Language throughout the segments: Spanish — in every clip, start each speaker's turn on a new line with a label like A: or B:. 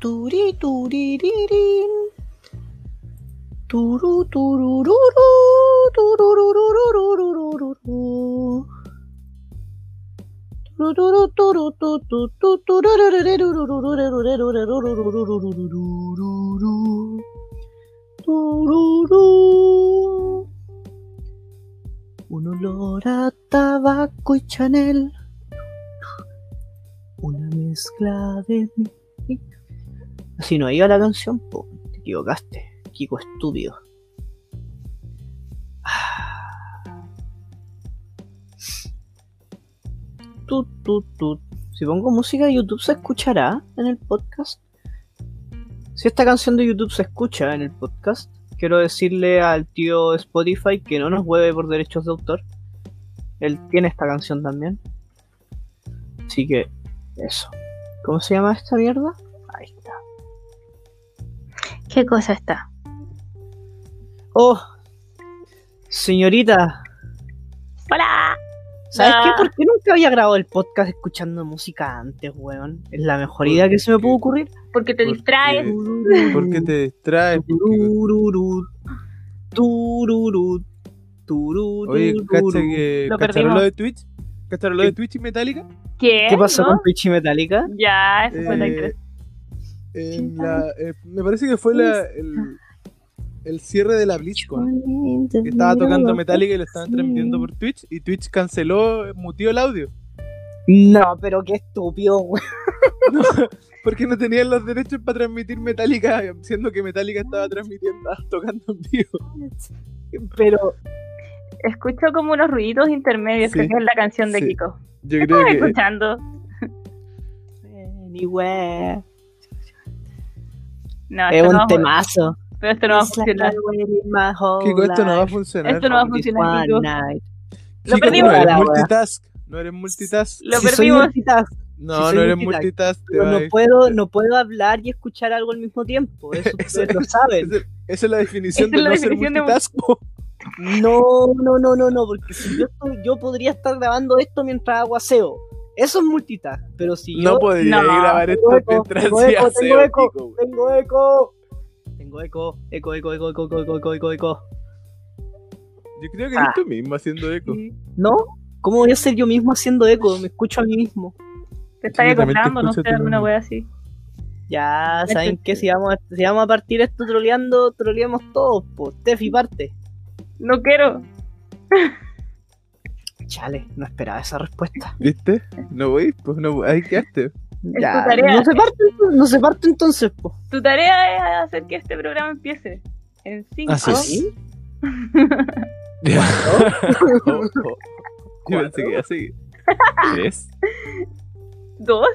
A: Turi turiririn. Turu turururu. Tururururururururu. Un olor a tabaco y Chanel. Una mezcla de... mi- Así no iba la canción, po. Te equivocaste. Kiko estúpido. Ah. Tut, tut, tut. Si pongo música de YouTube, ¿se escuchará en el podcast? Si esta canción de YouTube se escucha en el podcast, quiero decirle al tío Spotify que no nos hueve por derechos de autor. Él tiene esta canción también. Así que, eso. ¿Cómo se llama esta mierda?
B: ¿Qué cosa está?
A: Oh, señorita,
B: ¡Hola!
A: ¿sabes
B: Ah.
A: qué? ¿Por qué nunca había grabado el podcast escuchando música antes, weón? Es la mejor idea que se me pudo ocurrir.
B: Porque te
C: Porque-
B: distraes.
C: ¿Por qué te distraes?
A: Tururú, tururú, tururú,
C: Oye, ¿cacha que
B: Lo
C: ¿cacharon
B: perdimos.
C: lo de Twitch? ¿Cacharon lo de Twitch y Metallica?
B: ¿Qué?
A: ¿Qué pasó
B: ¿No?
A: con Twitch y Metallica?
B: Ya, eso fue la
C: Eh,
B: interés.
C: En la- eh, me parece que fue la- el, el cierre de la BlizzCon. Que estaba tocando Metallica y lo estaban transmitiendo por Twitch y Twitch canceló, mutió el audio.
A: No, pero qué estúpido, weón.
C: Porque no tenían los derechos para transmitir Metallica, siendo que Metallica estaba transmitiendo, tocando en vivo.
A: Pero,
B: Escucho como unos ruiditos intermedios,
C: Sí,
B: creo que es la canción de
C: sí.
B: Kiko.
C: Yo
B: ¿Qué
C: creo
B: estás
C: que
B: escuchando?
A: anyway,
B: No,
A: es
B: no
A: un
B: a-
A: temazo.
B: Pero esto no va a funcionar.
C: Kiko, esto no va a funcionar.
B: Esto no va a funcionar, Kiko. Lo
C: Kiko,
B: perdimos.
C: No eres multitask. No eres multitask.
B: Lo perdimos.
A: multitask,
C: No,
A: si
C: no eres
A: multitask, pero no puedo, no puedo hablar y escuchar algo al mismo tiempo. Eso ustedes lo saben.
C: Esa esa es la definición
B: Esa
C: de
B: la
C: no ser
B: definición
C: multitask.
A: No, no, no, no, no, porque si yo, estoy- yo podría estar grabando esto mientras hago aseo. Eso es multitask, pero si yo
C: No podría
B: No.
C: grabar esto
A: tengo eco,
C: mientras
A: tengo eco, tengo eco, tengo eco, tengo eco, eco, eco, eco, eco, eco, eco, eco, eco.
C: Yo creo que
A: Ah.
C: eres tú mismo haciendo eco.
A: ¿No? ¿Cómo voy a ser yo mismo haciendo eco? Me escucho a mí mismo.
B: Te estás acordando, no sé, alguna wea así.
A: Ya, ¿saben
B: Este-
A: qué? Si vamos, a, si vamos a partir esto troleando, troleamos todos, pues. Tefi parte.
B: No quiero.
A: Chale, no esperaba esa respuesta.
C: ¿Viste? No voy, pues no ahí quedaste.
A: Ya,
B: tu tarea.
A: no se parte, no se parte entonces, pues.
B: Tu tarea es hacer que este programa empiece. En 5,
C: Así es.
A: ¿Sí?
C: Oh, oh. Yo pensé que iba a seguir. ¿Tres?
B: 2.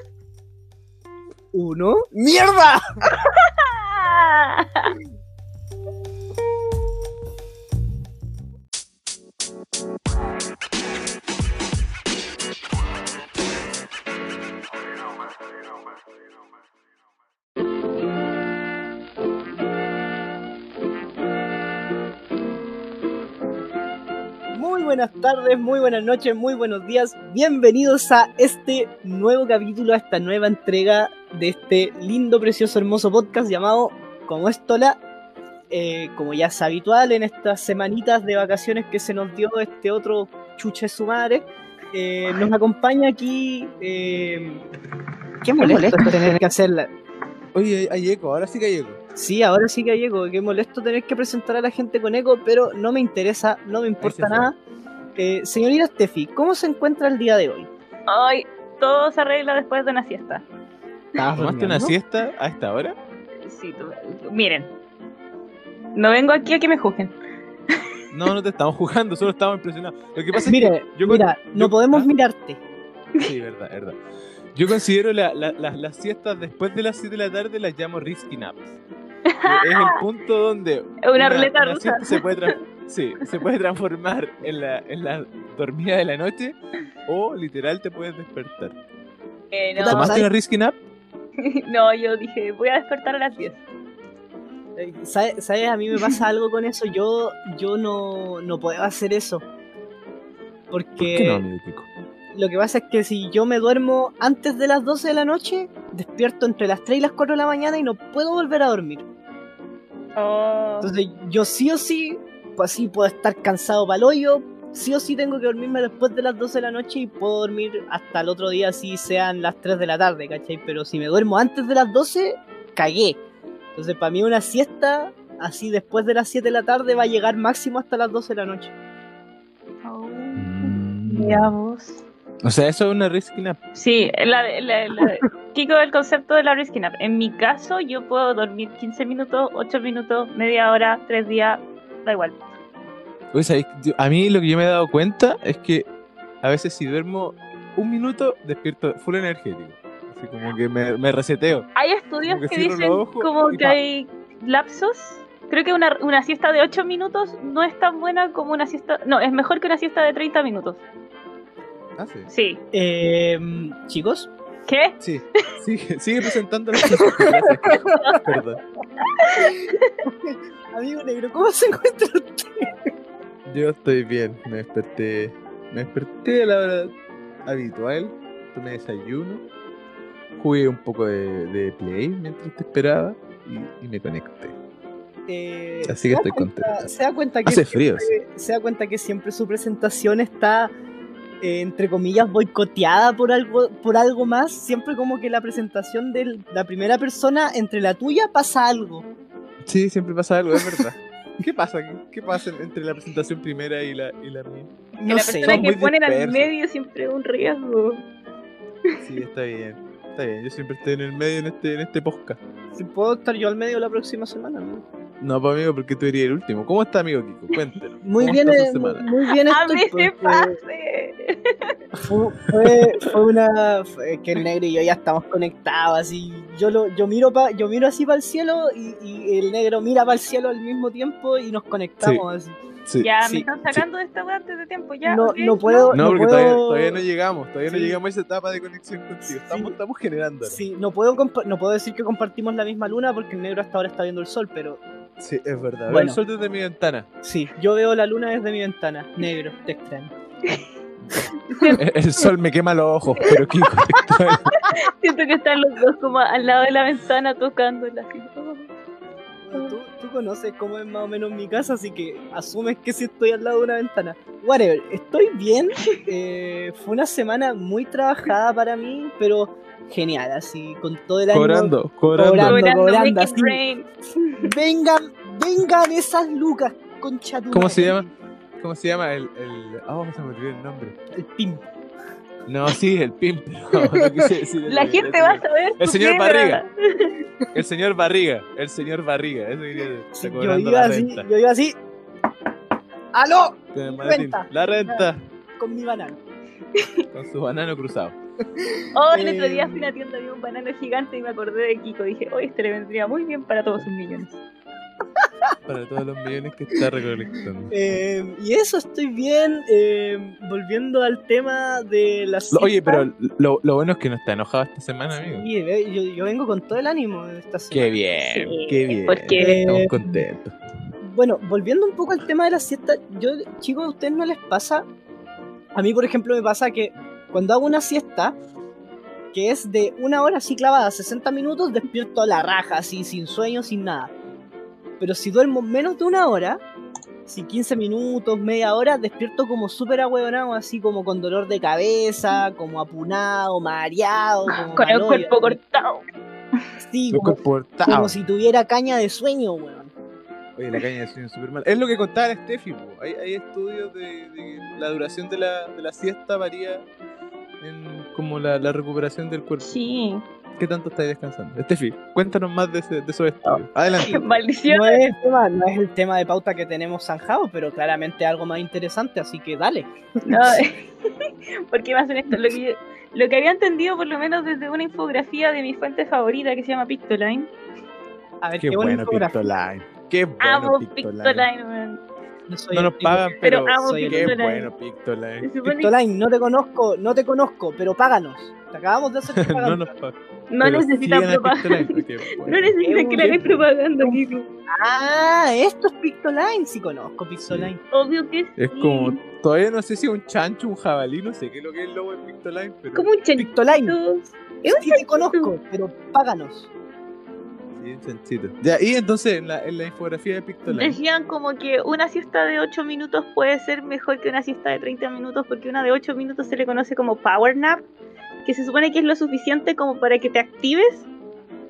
A: Uno. ¡Mierda! buenas tardes, muy buenas noches, muy buenos días. Bienvenidos a este nuevo capítulo, a esta nueva entrega de este lindo, precioso, hermoso podcast llamado Como Estola. Eh, como ya es habitual en estas semanitas de vacaciones que se nos dio este otro chuche su madre, eh, nos acompaña aquí. Eh, qué molesto es tener que hacerla.
C: Oye, hay- eco, ahora sí que hay eco.
A: Sí, ahora sí que hay eco. Qué molesto tener que presentar a la gente con eco, pero no me interesa, no me importa nada. Eh, señorita Steffi, ¿cómo se encuentra el día de hoy?
B: Ay, todo se arregla después de una siesta.
A: ¿Estabas
C: ¿Tomaste una
A: durmiendo?
C: siesta a esta hora?
B: Sí, tú- miren. No vengo aquí a que me juzguen.
C: No, no te estamos jugando, solo estamos impresionados. Lo que pasa es que yo con-
A: mira, no
C: yo-
A: podemos
C: ¿Ah?
A: mirarte.
C: Sí, verdad, verdad. Yo considero la- la- la- las siestas después de las 7 de la tarde las llamo risky naps. Es el punto donde
B: Una ruleta rusa.
C: siesta se puede, sí, se puede transformar en la, en la dormida de la noche o literal te puedes despertar.
B: Eh, no,
C: ¿Tomaste una risky nap?
B: no, yo dije, voy a despertar a las 10.
A: Eh, ¿Sabes? ¿Sabes? A mí me pasa algo con eso. Yo, yo no, no puedo hacer eso. Porque
C: ¿Por qué no?
A: Lo que pasa es que si yo me duermo antes de las 12 de la noche, despierto entre las 3 y las 4 de la mañana y no puedo volver a dormir.
B: Oh.
A: Entonces yo sí o sí, pues sí puedo estar cansado para el hoyo, sí o sí tengo que dormirme después de las 12 de la noche y puedo dormir hasta el otro día si sean las 3 de la tarde, ¿cachai? Pero si me duermo antes de las 12, cagué. Entonces para mí una siesta así después de las 7 de la tarde va a llegar máximo hasta las 12 de la noche.
B: Oh.
C: Mm.
B: Vos.
C: O sea, eso es una risky nap.
B: Sí, la, la, la- Kiko, el concepto de la risky nap. En mi caso, yo puedo dormir 15 minutos, 8 minutos, media hora, 3 días, da igual.
C: A mí lo que yo me he dado cuenta es que a veces si duermo un minuto, despierto full energético. Así como que me, me reseteo.
B: Hay estudios
C: Como que
B: dicen como que
C: pa.
B: hay lapsos. Creo que una, una siesta de 8 minutos no es tan buena como una siesta... No, es mejor que una siesta de 30 minutos.
C: Ah, sí.
B: Sí.
A: Eh, chicos,
B: ¿Qué?
C: Sí, sigue, sigue presentando las. Perdón.
A: amigo negro, ¿cómo se encuentra usted?
C: Yo estoy bien, me desperté. Me desperté a la hora habitual, tomé desayuno, jugué un poco de, de play mientras te esperaba y, y me conecté.
A: Eh,
C: Así que
A: ¿se da
C: estoy
A: cuenta-
C: contento.
A: Se da cuenta que
C: Hace frío,
A: siempre- se da cuenta que siempre su presentación está eh, entre comillas boicoteada por algo por algo más, siempre como que la presentación de la primera persona entre la tuya pasa algo.
C: Sí, siempre pasa algo, es verdad. ¿Qué pasa? ¿Qué pasa entre la presentación primera y la, y la mía?
B: Que
A: No
B: la
A: sé.
B: persona
C: Son
B: que ponen al medio siempre es un riesgo.
C: Sí, está bien. Está bien, yo siempre estoy en el medio en este, en este podcast.
A: Si puedo estar yo al medio la próxima semana, ¿no?
C: No, pues amigo, porque tú eres el último. ¿Cómo está, amigo Kiko? Cuéntenos.
A: Muy
C: ¿Cómo
A: bien, muy bien
B: ¡A mí se
A: porque
B: pase!
A: fue, fue, fue una fue que el negro y yo ya estamos conectados así. Yo lo yo miro pa, yo miro así para el cielo y, y el negro mira para el cielo al mismo tiempo y nos conectamos así.
C: Sí.
B: Ya,
A: Sí,
B: me están sacando de esta weá antes de tiempo, ya.
A: No- no puedo-
C: No,
A: no
C: porque
A: puedo-
C: todavía, todavía no llegamos, todavía no llegamos a esa etapa de conexión contigo. Estamos,
A: Sí.
C: estamos generando. Sí.
A: No puedo no puedo decir que compartimos la misma luna porque el negro hasta ahora está viendo el sol, pero
C: es verdad. Veo
A: Bueno.
C: el sol desde mi ventana.
A: sí, yo veo la luna desde mi ventana. Negro, te extraño.
C: El, el sol me quema los ojos, pero extraño.
B: Siento que están los dos como al lado de la ventana tocándola.
A: Bueno, Tú, tú conoces cómo es más o menos mi casa, así que asumes que sí estoy al lado de una ventana. Whatever, estoy bien. eh, fue una semana muy trabajada para mí, pero genial, así, con todo el
C: cobrando, cobrando.
A: Cobrando.
B: Cobrando,
A: cobrando, así. Vengan, vengan esas lucas, concha tu
C: ¿Cómo se llama? ¿Cómo se llama? El, el... Oh, se me olvidó el nombre.
A: El pim.
C: No, sí, el pimp. pero no quise decir el-
B: La
C: el-
B: gente
C: el-
B: va a saber.
C: El señor. Barriga. El señor Barriga. El señor Barriga. Eso quería decir.
A: Yo
C: cobrando
A: iba
C: la
A: así,
C: renta.
A: yo iba así. ¡Aló! Renta.
C: La renta.
A: Con mi banano.
C: Con su banano cruzado.
B: Oh, el otro día
A: Eh,
B: fui a una tienda vi un banano gigante y me acordé de Kiko. Dije, oye, este le vendría muy bien para todos sus millones.
C: Para todos los millones que está recolectando.
A: Eh, y eso, estoy bien. eh, volviendo al tema de las.
C: Oye, pero lo, lo bueno es que no está enojado esta semana, amigo.
A: Sí, ve, yo, yo vengo con todo el ánimo de esta semana.
C: Qué bien,
B: Sí,
C: qué bien.
B: porque-
C: Estamos
A: Eh,
C: contentos.
A: Bueno, volviendo un poco al tema de la siesta, yo, chicos, ¿a ustedes no les pasa? A mí, por ejemplo, me pasa que cuando hago una siesta, que es de una hora así clavada, 60 minutos, despierto a la raja, así, sin sueño, sin nada. Pero si duermo menos de una hora, si 15 minutos, media hora, despierto como súper ahueonado, así como con dolor de cabeza, como apunado, mareado, como
B: Con el cuerpo cortado.
A: Sí, como, como si tuviera caña de sueño, weón.
C: Oye, la caña de sueño es súper mal. Es lo que contaba la Steffi. Hay, hay estudios de, de que la duración de la, de la siesta varía en como la, la recuperación del cuerpo.
B: Sí.
C: ¿Qué tanto estáis descansando? Steffi, cuéntanos más de, ese- de esos estudios. Adelante.
B: Maldición.
A: No es, el tema, no es el tema de pauta que tenemos zanjado, pero claramente algo más interesante, así que dale.
B: No, ¿Por qué me hacen esto? Lo que, yo- lo que había entendido, por lo menos desde una infografía de mi fuente favorita que se llama Pictoline.
A: A ver,
C: Qué
A: qué, buena
C: bueno
A: infografía.
C: Pictoline. Qué bueno
B: Amo
C: Pictoline.
B: Pictoline, man.
A: No, soy
C: No nos pagan,
B: Pero
C: pero,
B: amo
A: soy
B: Pictoline.
C: bueno Pictoline.
A: Pictoline, no te conozco, no te conozco, pero páganos. Te acabamos de hacer
C: no
A: propaganda.
C: nos pagan.
B: no necesitan propaganda. No necesitan que le hagáis propaganda, Kiko.
A: Ah, esto es Pictoline, sí conozco Pictoline.
B: Obvio que sí.
C: Es como, todavía no sé si es un chancho, un jabalí, no sé qué es lo que es el logo de Pictoline, pero
B: Como un chanchito.
A: Pictoline.
B: Es un
A: sí te conozco, pero páganos.
C: Chanchito. Ya, y entonces en la, en la infografía de Pictoline.
B: Decían como que una siesta de 8 minutos puede ser mejor que una siesta de 30 minutos porque una de 8 minutos se le conoce como power nap, que se supone que es lo suficiente como para que te actives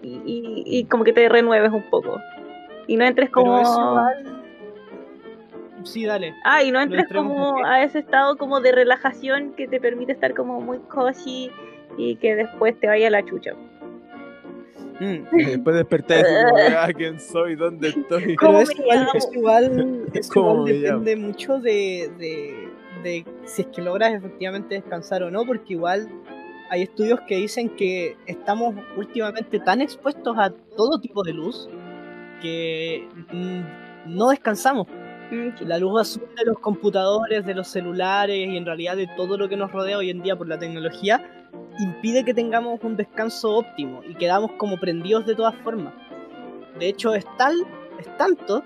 B: y, y- y como que te renueves un poco. Y no entres como...
A: Sí, dale.
B: Ah, y no entres como a ese estado como de relajación que te permite estar como muy cozy y que después te vaya la chucha.
A: Mm.
C: Y Después despertar y ah, ¿quién soy? ¿Dónde estoy?
B: ¿Cómo
A: Pero es igual, es igual, es
C: ¿Cómo
A: igual depende mucho de, de, de si es que logras efectivamente descansar o no, porque igual hay estudios que dicen que estamos últimamente tan expuestos a todo tipo de luz que mm, no descansamos.
B: Mm,
A: La luz azul de los computadores, de los celulares y en realidad de todo lo que nos rodea hoy en día por la tecnología impide que tengamos un descanso óptimo y quedamos como prendidos de todas formas. De hecho, es tal, es tanto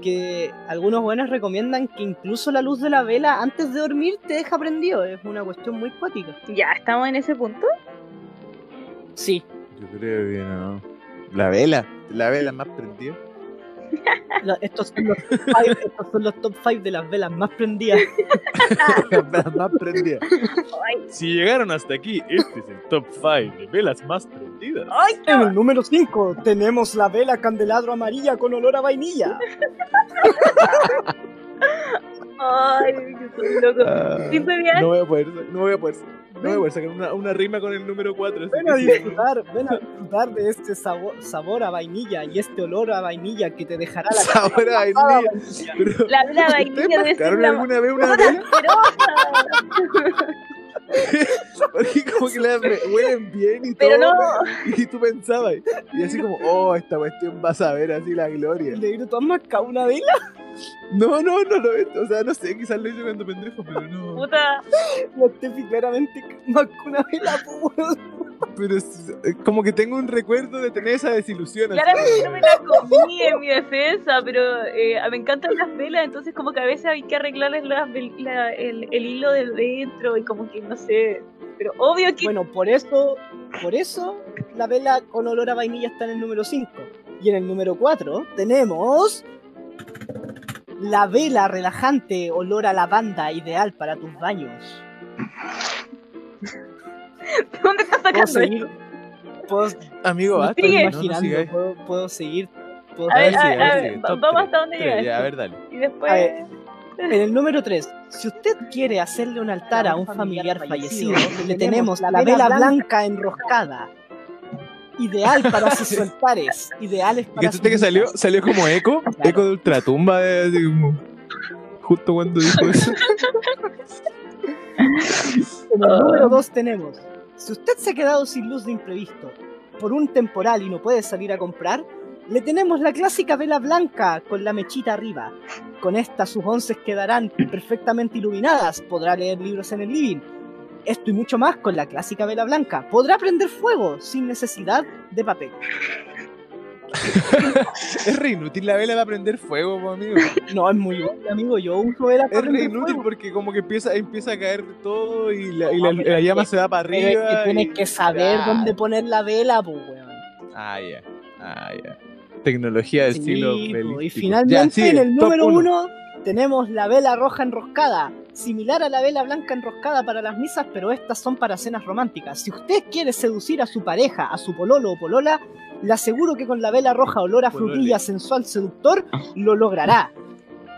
A: que algunos buenos recomiendan que incluso la luz de la vela antes de dormir te deja prendido. Es una cuestión muy cuática.
B: Ya, estamos en ese punto.
A: Sí,
C: Yo creo que no. La vela, la vela más prendida.
A: La- estos, son los top five, estos son los top 5 de las velas más prendidas.
C: Las velas más prendidas.
B: Ay,
C: Si llegaron hasta aquí, este es el top 5 de velas más prendidas.
B: ay,
A: En el número 5 tenemos la vela candelabro amarilla con olor a vainilla.
B: ay, que soy loco. Sí, bien.
C: no voy a poder, no voy a poder, no voy a poder sacar una, una rima con el número 4.
A: Ven a disfrutar, ven a disfrutar de este sabor, sabor a vainilla y este olor a vainilla que te dejará la
C: Sabor a vainilla.
A: vainilla.
C: Pero,
B: La vela
C: ¿Ustedes
B: vainilla debe ser la
C: alguna vez una vela? Porque como que las huelen bien y
B: Pero
C: todo.
B: no,
C: Y tú pensabas, y así como, oh, esta cuestión vas a ver así la gloria.
A: Negro, ¿tú has mascado una vela?
C: No, no, no lo O sea, no sé, quizás lo hice cuando pendejo, pero no.
B: puta.
A: No Steffi claramente mascó una vela.
C: Pero es, es como que tengo un recuerdo de tener esa desilusión.
B: Claramente no me la comí en mi defensa, pero eh, me encantan las velas, entonces como que a veces hay que arreglarles la- el, el hilo de dentro y como que no sé. Pero obvio que
A: Bueno, por eso, por eso la vela con olor a vainilla está en el número 5. Y en el número 4 tenemos la vela relajante olor a lavanda ideal para tus baños.
B: ¿dónde estás
A: Puedo
B: sacando
A: seguir, puedo,
C: Amigo,
A: estoy
B: Sigue.
C: no, no
A: imaginando, puedo, puedo seguir. puedo
B: A ver,
A: seguir.
B: a-
C: sigue,
B: a ver, vamos hasta dónde
C: tres,
B: llega
C: Ya, a ver, dale.
B: Y después.
A: A ver. En el número 3, si usted quiere hacerle un altar a un familiar fallecido, le tenemos la vela blanca enroscada. Ideal para sus altares. Ideales
C: ¿Y
A: para
C: que
A: sus
C: que salió, salió como eco? Eco de ultratumba, de, así como- justo cuando dijo eso.
A: En el número 2 tenemos, si usted se ha quedado sin luz de imprevisto por un temporal y no puede salir a comprar, le tenemos la clásica vela blanca con la mechita arriba. Con esta sus onces quedarán perfectamente iluminadas, podrá leer libros en el living. Esto y mucho más con la clásica vela blanca. Podrá prender fuego sin necesidad de papel.
C: Es re inútil la vela para prender fuego, amigo.
A: No, es muy útil, amigo. Yo uso vela para
C: Es re
A: prender
C: inútil
A: fuego.
C: porque como que empieza, empieza a caer todo y la, y llama
A: que-
C: se va para arriba.
A: que tienes
C: y-
A: que saber
C: Ah.
A: dónde poner la vela, pues, weón.
C: Ah, ya. Ah, ya. Tecnología del
A: Sí, po, y finalmente
C: Ya,
A: en el número
C: uno.
A: uno tenemos la vela roja enroscada, similar a la vela blanca enroscada para las misas, pero estas son para cenas románticas. Si usted quiere seducir a su pareja, a su pololo o polola, le aseguro que con la vela roja olor a frutilla sensual seductor lo logrará.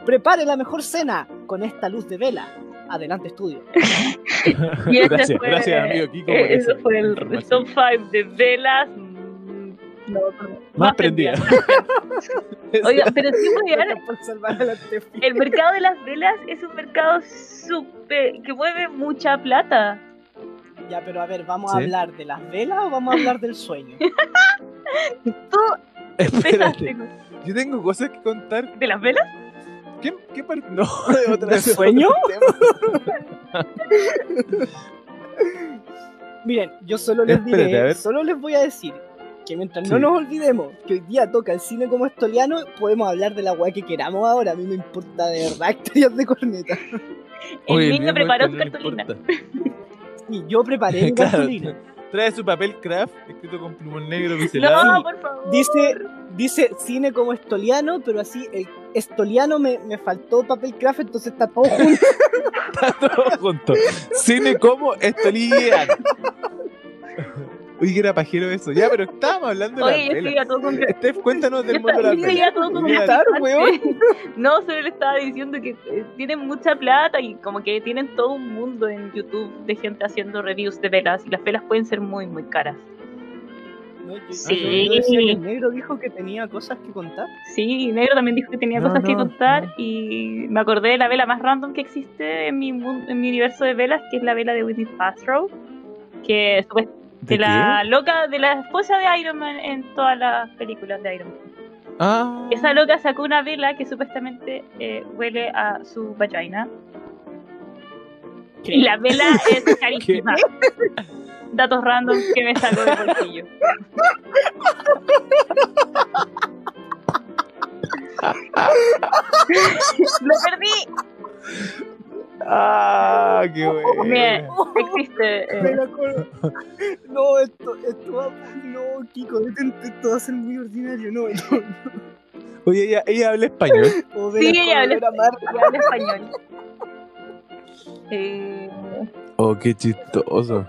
A: Prepare la mejor cena con esta luz de vela. Adelante, estudio.
B: Y este
C: Gracias,
B: fue-
C: gracias, amigo Kiko, por
B: eh, Eso fue el top 5 de velas. No,
C: Más prendida.
B: Oiga, pero sí,
A: Tefi.
B: el mercado de las velas es un mercado súper. que mueve mucha plata.
A: Ya, pero a ver, ¿vamos a hablar de las velas o vamos a hablar del sueño?
B: Tú
C: Espérate, yo tengo cosas que contar.
B: de las velas.
C: ¿Qué, qué parte? No, de otra
A: ¿De sueño?
C: otro tema.
A: Miren, yo solo les
C: Espérate,
A: diré, solo les voy a decir que mientras no
C: Sí.
A: nos olvidemos que hoy día toca el cine como estoliano, podemos hablar de la weá que queramos ahora. A mí me importa de verdad hectáreas de corneta.
B: El
C: Oye,
B: niño preparó su
C: no
B: cartulina.
A: Y yo preparé mi
C: Claro.
A: cartulina.
C: Trae su papel craft escrito con plumón negro pincelado.
B: No, por favor.
A: Dice, dice cine como estoliano, pero así, el estoliano me, me faltó papel craft, entonces está todo junto.
C: Está todo junto. Cine como estoliano. Oye, que era pajero eso. Ya, pero estábamos hablando de
B: Oye,
C: la
B: estoy a todo con
C: Steph, cuéntanos del mundo de la
B: todo
C: vela.
B: con
A: weón.
B: No, solo le estaba diciendo que eh, tienen mucha plata y como que tienen todo un mundo en YouTube de gente haciendo reviews de velas y las velas pueden ser muy, muy caras.
A: No, yo-
B: Sí.
A: yo el negro dijo que tenía cosas que contar.
B: Sí, Negro también dijo que tenía
C: No,
B: cosas que contar
C: no.
B: y me acordé de la vela más random que existe en mi, mun- en mi universo de velas, que es la vela de Whitney Paltrow, que supuest-
C: ¿De
B: la loca, de la esposa de Iron Man en todas las películas de Iron Man.
C: Ah.
B: Esa loca sacó una vela que supuestamente eh, huele a su vagina. Y la vela es carísima. Datos random que me sacó del bolsillo. ¡Lo perdí!
C: Ah, qué bueno.
B: Bien, existe. eh.
A: No, esto, esto va. No, Kiko, detente, esto va a ser muy ordinario. No, no.
C: Oye, ella, ella habla español.
B: Sí, ella habla, ella habla español. Eh,
C: Oh, qué chistoso.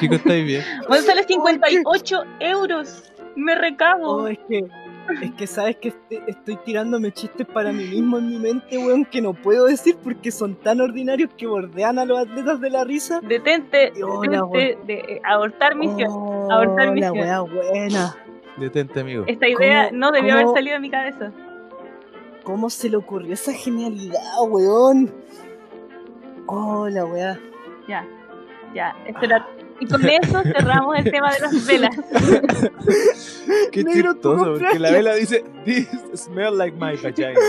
C: Chicos, ¿estáis bien?
B: bueno, sale 58 euros. Me recago.
A: Oh, es que. Es que sabes que este- estoy tirándome chistes para mí mismo en mi mente, weón, que no puedo decir porque son tan ordinarios que bordean a los atletas de la risa.
B: Detente,
A: Hola,
B: detente de eh, abortar misión.
A: Oh,
B: Abortar
A: la
B: misión.
A: wea buena.
C: Detente, amigo.
B: Esta idea
A: ¿Cómo-
B: no debió
A: cómo-
B: haber salido de mi cabeza.
A: ¿Cómo se le ocurrió esa genialidad, weón? Oh, la weá.
B: Ya, ya. esto era- Y con eso cerramos el tema de las velas.
C: Qué
A: Negro,
C: chistoso, porque la vela dice, This smell like my vagina.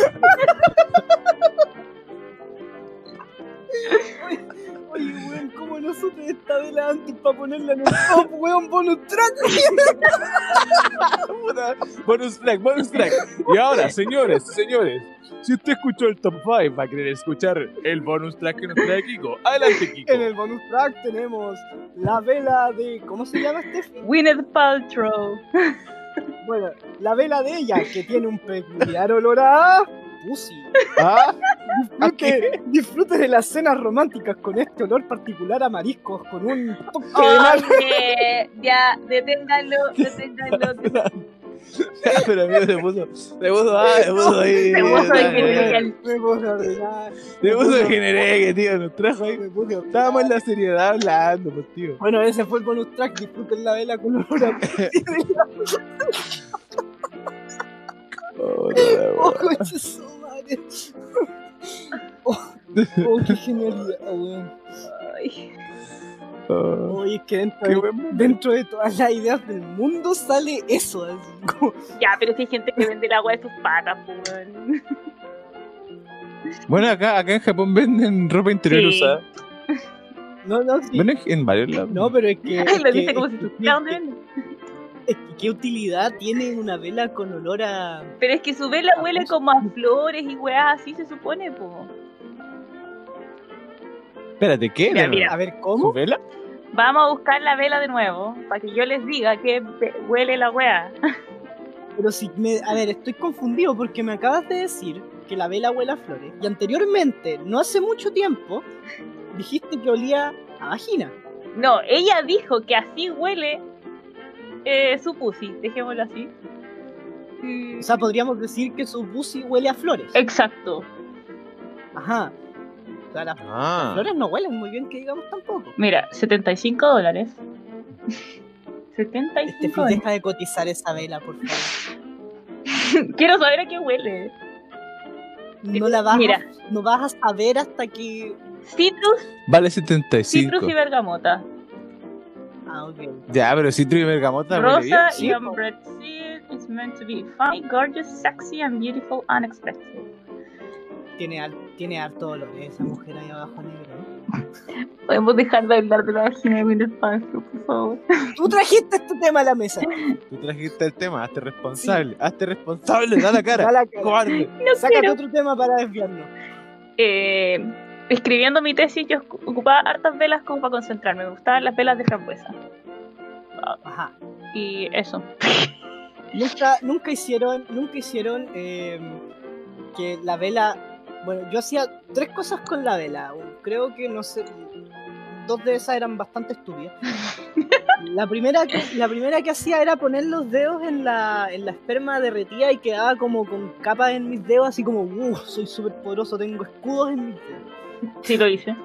A: Oye, weón, ¿cómo no supe de esta vela antes para ponerla en el top, weón? Bonus track.
C: Bonus track, bonus track. Y ahora, señores, señores, si usted escuchó el top 5, va a querer escuchar el bonus track que nos trae Kiko. Adelante, Kiko.
A: En el bonus track tenemos la vela de. ¿Cómo se llama Steffi?
B: Gwyneth Paltrow.
A: Bueno, la vela de ella, que tiene un peculiar olor a. Pussy.
C: ¿Ah?
A: Disfrute, disfrute de las cenas románticas con este olor particular a mariscos, con un toque de mar.
B: Ya, deténganlo, deténganlo.
C: Pero amigo, se puso, se puso, ah, se puso ahí.
B: Se puso
A: ordenar.
C: Se puso de genereque, tío, nos trajo ahí.
A: Me ordenar.
C: Estábamos en la seriedad hablando, pues, tío.
A: Bueno, ese fue el bonus track. Disfruten la vela con olor a pussy.
C: Oh,
A: ¡Oh! Oh, oh, qué genialidad, weón.
B: Ay,
C: Oh,
A: Oye, es que dentro
C: qué
A: de, dentro de todas las ideas del mundo sale eso. así como-
B: Ya, pero si hay gente que vende el agua de sus patas, pues. weón.
C: Bueno, acá, acá en Japón venden ropa interior
B: Sí.
C: usada.
A: No, no, sí.
C: Bueno, en varios lados.
A: No, pero es que.
B: Ay,
A: es
B: lo
A: que-
B: dice como si supiera dónde vende.
A: ¿Qué utilidad tiene una vela con olor a.
B: Pero es que su vela huele como a flores y weas así se supone, po.
C: Espérate, ¿qué?
B: Mira,
C: ¿De
B: mira.
A: A ver,
C: ¿Su
A: ¿cómo?
C: vela?
B: Vamos a buscar la vela de nuevo para que yo les diga que huele la wea.
A: Pero si me. A ver, estoy confundido porque me acabas de decir que la vela huele a flores. Y anteriormente, no hace mucho tiempo, dijiste que olía a vagina.
B: No, ella dijo que así huele eh, su pussy, dejémoslo así. Mm,
A: O sea, podríamos decir que su pussy huele a flores.
B: Exacto.
A: Ajá. O sea, las
C: Ah.
A: flores no huelen muy bien, que digamos tampoco.
B: Mira, 75 dólares.
A: Este
B: 75
A: Fizz,
B: dólares.
A: deja de cotizar esa vela, por favor.
B: Quiero saber a qué huele.
A: No la vas,
B: Mira.
A: a, no vas a saber hasta que.
B: Citrus,
C: Vale 75.
B: citrus y bergamota.
A: Ah, ok.
C: Ya, pero citro y bergamota.
B: Rosa y seed is meant to be fine, gorgeous, sexy and beautiful, unexpected.
A: Tiene, al- tiene harto dolor ¿eh? esa mujer ahí abajo negro.
B: Podemos dejar de hablar de la vagina de Paltrow, por favor.
A: Tú trajiste este tema a la mesa.
C: Tú trajiste el tema, hazte responsable. Hazte responsable, da la cara.
A: Da la cara.
C: Cobarde.
B: No
A: Sácate
B: quiero.
A: otro tema para desviarnos.
B: Eh, escribiendo mi tesis yo ocu- ocupaba hartas velas como para concentrarme. Me gustaban las velas de frambuesa.
A: Ajá.
B: Y eso.
A: Nunca, nunca hicieron, nunca hicieron eh, que la vela. Bueno, yo hacía tres cosas con la vela. Creo que no sé. Dos de esas eran bastante estúpidas. La primera que, la primera que hacía era poner los dedos en la, en la esperma derretida y quedaba como con capas en mis dedos, así como, uh, soy súper poderoso, tengo escudos en mis dedos.
B: Sí lo hice.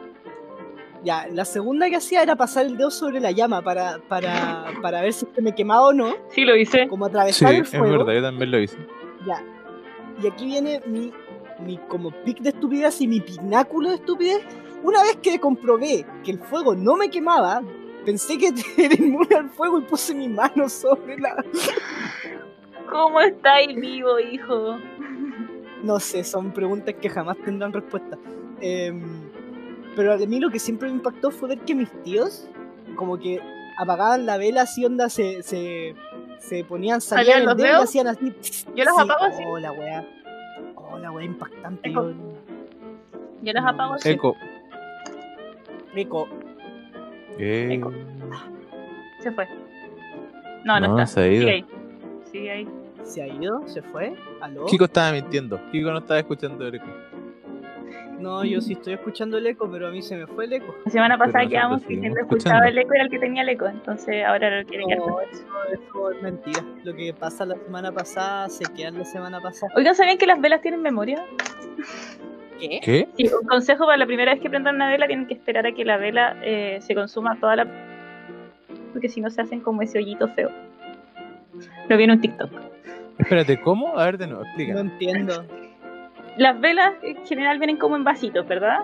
A: Ya, la segunda que hacía era pasar el dedo sobre la llama para, para, para ver si es que me quemaba o no,
B: Sí lo hice.
A: como
C: Sí,
A: atravesar el
C: es
A: fuego.
C: verdad, yo también lo hice.
A: Ya. Y aquí viene mi, mi como pic de estupidez y mi pináculo de estupidez. Una vez que comprobé que el fuego no me quemaba, pensé que era inmune al fuego y puse mi mano sobre la...
B: ¿Cómo estáis vivo, hijo?
A: No sé, son preguntas que jamás tendrán respuesta. Em, pero a mí lo que siempre me impactó fue ver que mis tíos, como que apagaban la vela así, onda, se, se, se ponían, salían
B: ¿Salían
A: el
B: los
A: dedo y
B: dedos?
A: hacían así.
B: Yo los
A: sí,
B: apago así.
A: Oh, la weá. Oh, la weá impactante.
B: Eco.
A: yo-
B: Yo los apago así.
C: Eco.
A: Rico.
C: Eh,
B: Eco. Se fue. No, no,
C: No,
B: está.
C: se ha ido.
B: Sigue ahí. Sigue ahí.
A: ¿Se ha ido? ¿Se fue? ¿Aló?
C: Kiko estaba mintiendo. Kiko no estaba escuchando el eco.
A: No, yo sí estoy escuchando el eco, pero a mí se me fue el eco.
B: La semana pasada quedamos que quien escuchaba el eco era el que tenía el eco. Entonces ahora lo quiere quedar
A: No, eso, eso es mentira. Lo que pasa la semana pasada se queda la semana pasada.
B: Oigan, ¿sabían que las velas tienen memoria?
A: ¿Qué?
C: ¿Qué?
B: Sí, un consejo para la primera vez que prendan una vela, tienen que esperar a que la vela eh, se consuma toda la... Porque si no se hacen como ese hoyito feo. Lo vi en un TikTok.
C: Espérate, ¿cómo? A ver de nuevo,
A: No
C: explica.
A: entiendo.
B: Las velas en general vienen como en vasitos, ¿verdad?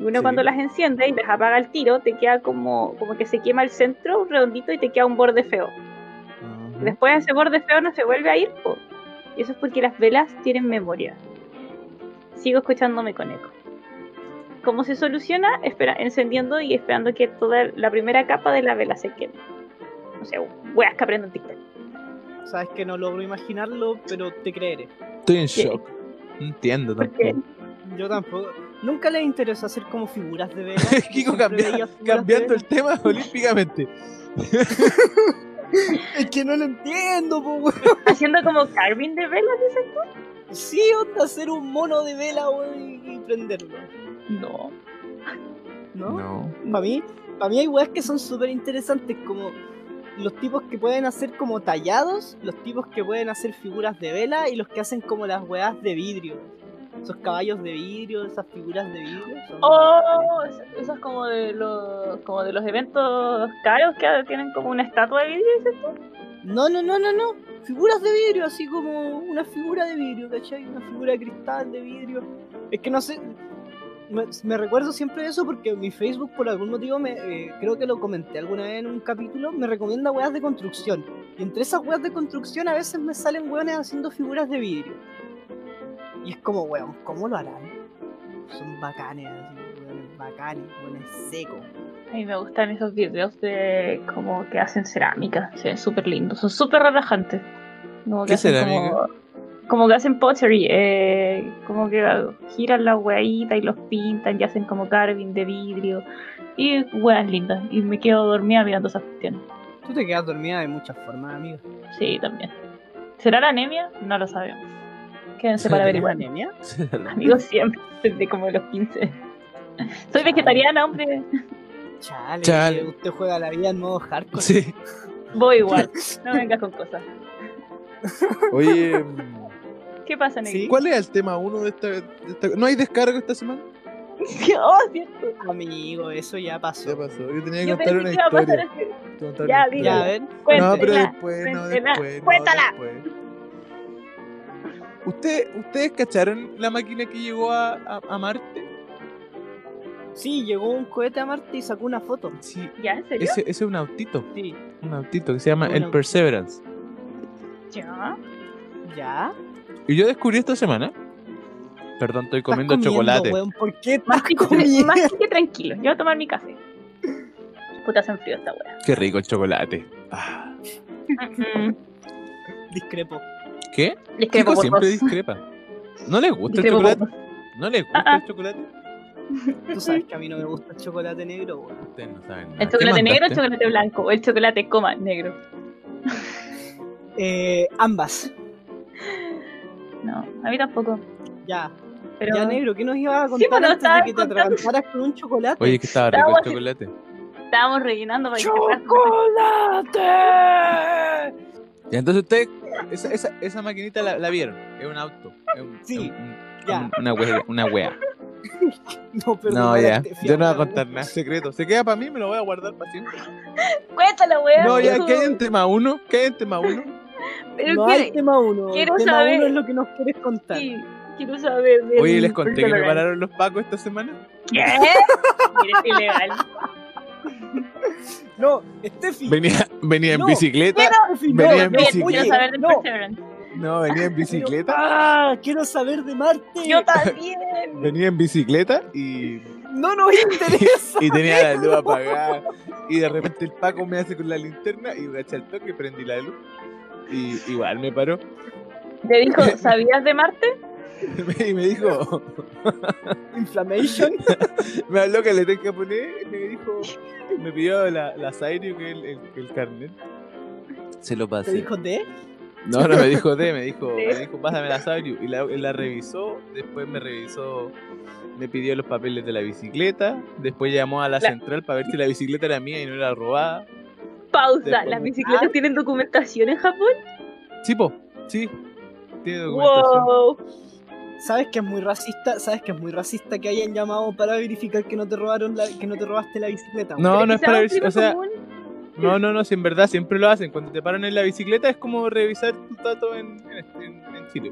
B: Y uno
C: Sí.
B: cuando las enciende y las apaga al tiro, te queda como, como que se quema el centro redondito y te queda un borde feo.
C: Ajá.
B: Después ese borde feo no se vuelve a ir, po. y eso es porque las velas tienen memoria. Sigo escuchándome con eco. ¿Cómo se soluciona? Espera, encendiendo y esperando que toda la primera capa de la vela se queme. O sea, weas que aprendo en TikTok.
A: Sabes que no logro imaginarlo, pero te creeré.
C: Estoy en
B: ¿Qué?
C: shock. No entiendo tampoco.
A: Yo tampoco. Nunca le interesó hacer como figuras de vela.
C: Kiko cambia- cambiando el
A: vela.
C: tema olímpicamente.
A: Es que no lo entiendo, po, weón.
B: Haciendo como carving de velas, dices tú.
A: Sí, onda, hacer un mono de vela, weón, y, y prenderlo.
B: No.
A: ¿No?
C: No.
A: Para mí, para mí hay weas que son súper interesantes, como los tipos que pueden hacer como tallados, los tipos que pueden hacer figuras de vela y los que hacen como las weas de vidrio. Esos caballos de vidrio, esas figuras de vidrio. Son
B: Oh, eso eso es como de los como de los eventos caros que tienen como una estatua de vidrio, dices tú.
A: No, no, no, no, no. Figuras de vidrio, así como una figura de vidrio, ¿cachai? Una figura de cristal de vidrio. Es que no sé. Me, recuerdo siempre de eso porque mi Facebook, por algún motivo, me, eh, creo que lo comenté alguna vez en un capítulo, me recomienda weas de construcción. Y entre esas weas de construcción a veces me salen weones haciendo figuras de vidrio. Y es como, weón, ¿cómo lo harán? Son bacanes, así, weones bacanes, weones secos.
B: A mí me gustan esos videos de como que hacen cerámica, se ven súper lindos, son súper relajantes. Como que
C: ¿Qué cerámica?
B: Como, como que hacen pottery, eh, como que giran la hueadita y los pintan y hacen como carving de vidrio. Y hueas lindas, y me quedo dormida mirando esas cuestiones.
A: Tú te quedas dormida de muchas formas, amigo.
B: Sí, también. ¿Será la anemia? No lo sabemos. Quédense para
A: ¿Tienes
B: averiguar.
A: anemia?
B: Amigos siempre, desde como los 15. Soy vegetariana, hombre.
A: Chale,
C: Chale.
A: usted juega la vida en modo hardcore.
C: Sí.
B: Voy igual. No vengas con cosas.
C: Oye,
B: ¿Qué pasa, Negri?
A: Sí.
C: ¿cuál es el tema uno de esta, de esta- ¿No hay descargo esta semana?
B: oh, cierto.
A: Amigo, eso ya pasó.
C: Ya pasó. Yo tenía que
B: Yo
C: contar una
B: que
C: historia. Contar
B: Ya,
C: una.
A: Ya, a.
C: No, pero después, no después. no
B: cuéntala.
C: después. ¿Usted, ¿Ustedes cacharon la máquina que llegó a, a, a Marte?
A: Sí, llegó un cohete a Marte y sacó una foto.
C: Sí.
B: ¿Ya? ¿En serio?
C: Ese, ese es un autito.
A: Sí.
C: Un autito que se llama
A: Un
C: el
A: autito.
C: Perseverance.
B: ¿Ya?
A: ¿Ya?
C: Y yo descubrí esta semana. Perdón, estoy
A: Estás
C: comiendo,
A: comiendo,
C: chocolate.
A: weón, ¿Por qué estás
B: Más que,
A: comiendo?
B: más que tranquilo. Yo voy a tomar mi café. Puta, hacen frío esta wea.
C: Qué rico el chocolate. Ah.
A: Discrepo.
C: ¿Qué?
B: Discrepo por
C: siempre discrepa. ¿No les gusta el
B: Discrepo
C: chocolate? ¿No les gusta
B: Ah, ah.
C: el chocolate?
A: Tú sabes que a mí no me gusta el chocolate negro, weón.
C: Ustedes no saben nada.
B: ¿El
C: ¿Qué
B: chocolate negro o el chocolate blanco? O el chocolate coma negro.
A: Eh, ambas.
B: No, a mí tampoco.
A: Ya.
B: Pero
A: Ya, negro, ¿qué nos ibas a contar
B: Sí, nos
A: antes de que te
B: contando.
A: atragantaras con un chocolate?
C: Oye, que estaba rico el chocolate.
B: estábamos rellenando para que te
A: ¡Chocolate!
C: Y entonces ustedes, esa, esa, esa maquinita la, la vieron. Es un auto. Es un-
A: Sí,
C: es un-
A: ya.
C: un- una wea. Una wea.
A: No, pero
C: No, ya. Yo no voy a contar nada secreto. Se queda para mí, me lo voy a guardar para siempre.
B: Cuéntalo, weón.
C: No, ya. ¿qué hay en tema uno? ¿Qué hay en tema uno?
B: Pero
A: No
B: ¿qué?
A: hay tema uno.
B: quiero
A: tema
B: saber-
A: uno es lo que nos quieres contar.
B: Sí, quiero saber. del-
C: Oye, les conté que me pararon los pacos esta semana.
B: ¿Qué? Eres ilegal.
A: No, Steffi.
C: Venía, venía en
A: No.
C: bicicleta.
A: Steffi,
C: venía
A: no,
C: en bicicleta.
B: Quiero saber del
A: no.
B: Perseverance.
C: No, venía en bicicleta.
A: Ah, quiero saber de Marte.
B: Yo también.
C: Venía en bicicleta y,
A: No nos interesa.
C: y tenía la luz apagada. Y de repente el Paco me hace con la linterna y gaché al toque, prendí la luz. Y igual me paró.
B: Te dijo, ¿sabías de Marte?
C: Y me dijo,
A: Inflammation.
C: me habló que le tengo que poner. Me dijo, me pidió la, la Sairio, que es el, el, el carnet. Se lo
A: Te
C: pasé.
A: dijo de.
C: No, no me dijo D, me dijo,
B: D.
C: me dijo, pásame la Saurio. Y la, la revisó, después me revisó, me pidió los papeles de la bicicleta, después llamó a la,
B: La-
C: central para ver si la bicicleta era mía y no era robada.
B: Pausa.
C: Después
B: ¿Las bicicletas tienen documentación en Japón?
C: Sí, po, sí, tiene documentación.
B: Wow.
A: ¿Sabes que es muy racista? ¿Sabes que es muy racista que hayan llamado para verificar que no te robaron la, que no te robaste la bicicleta?
C: No, no es para
B: un
C: ver si-
B: crimen
C: o sea,
B: común.
C: no, no, no, si en verdad siempre lo hacen. Cuando te paran en la bicicleta es como revisar tus datos en, en, Chile.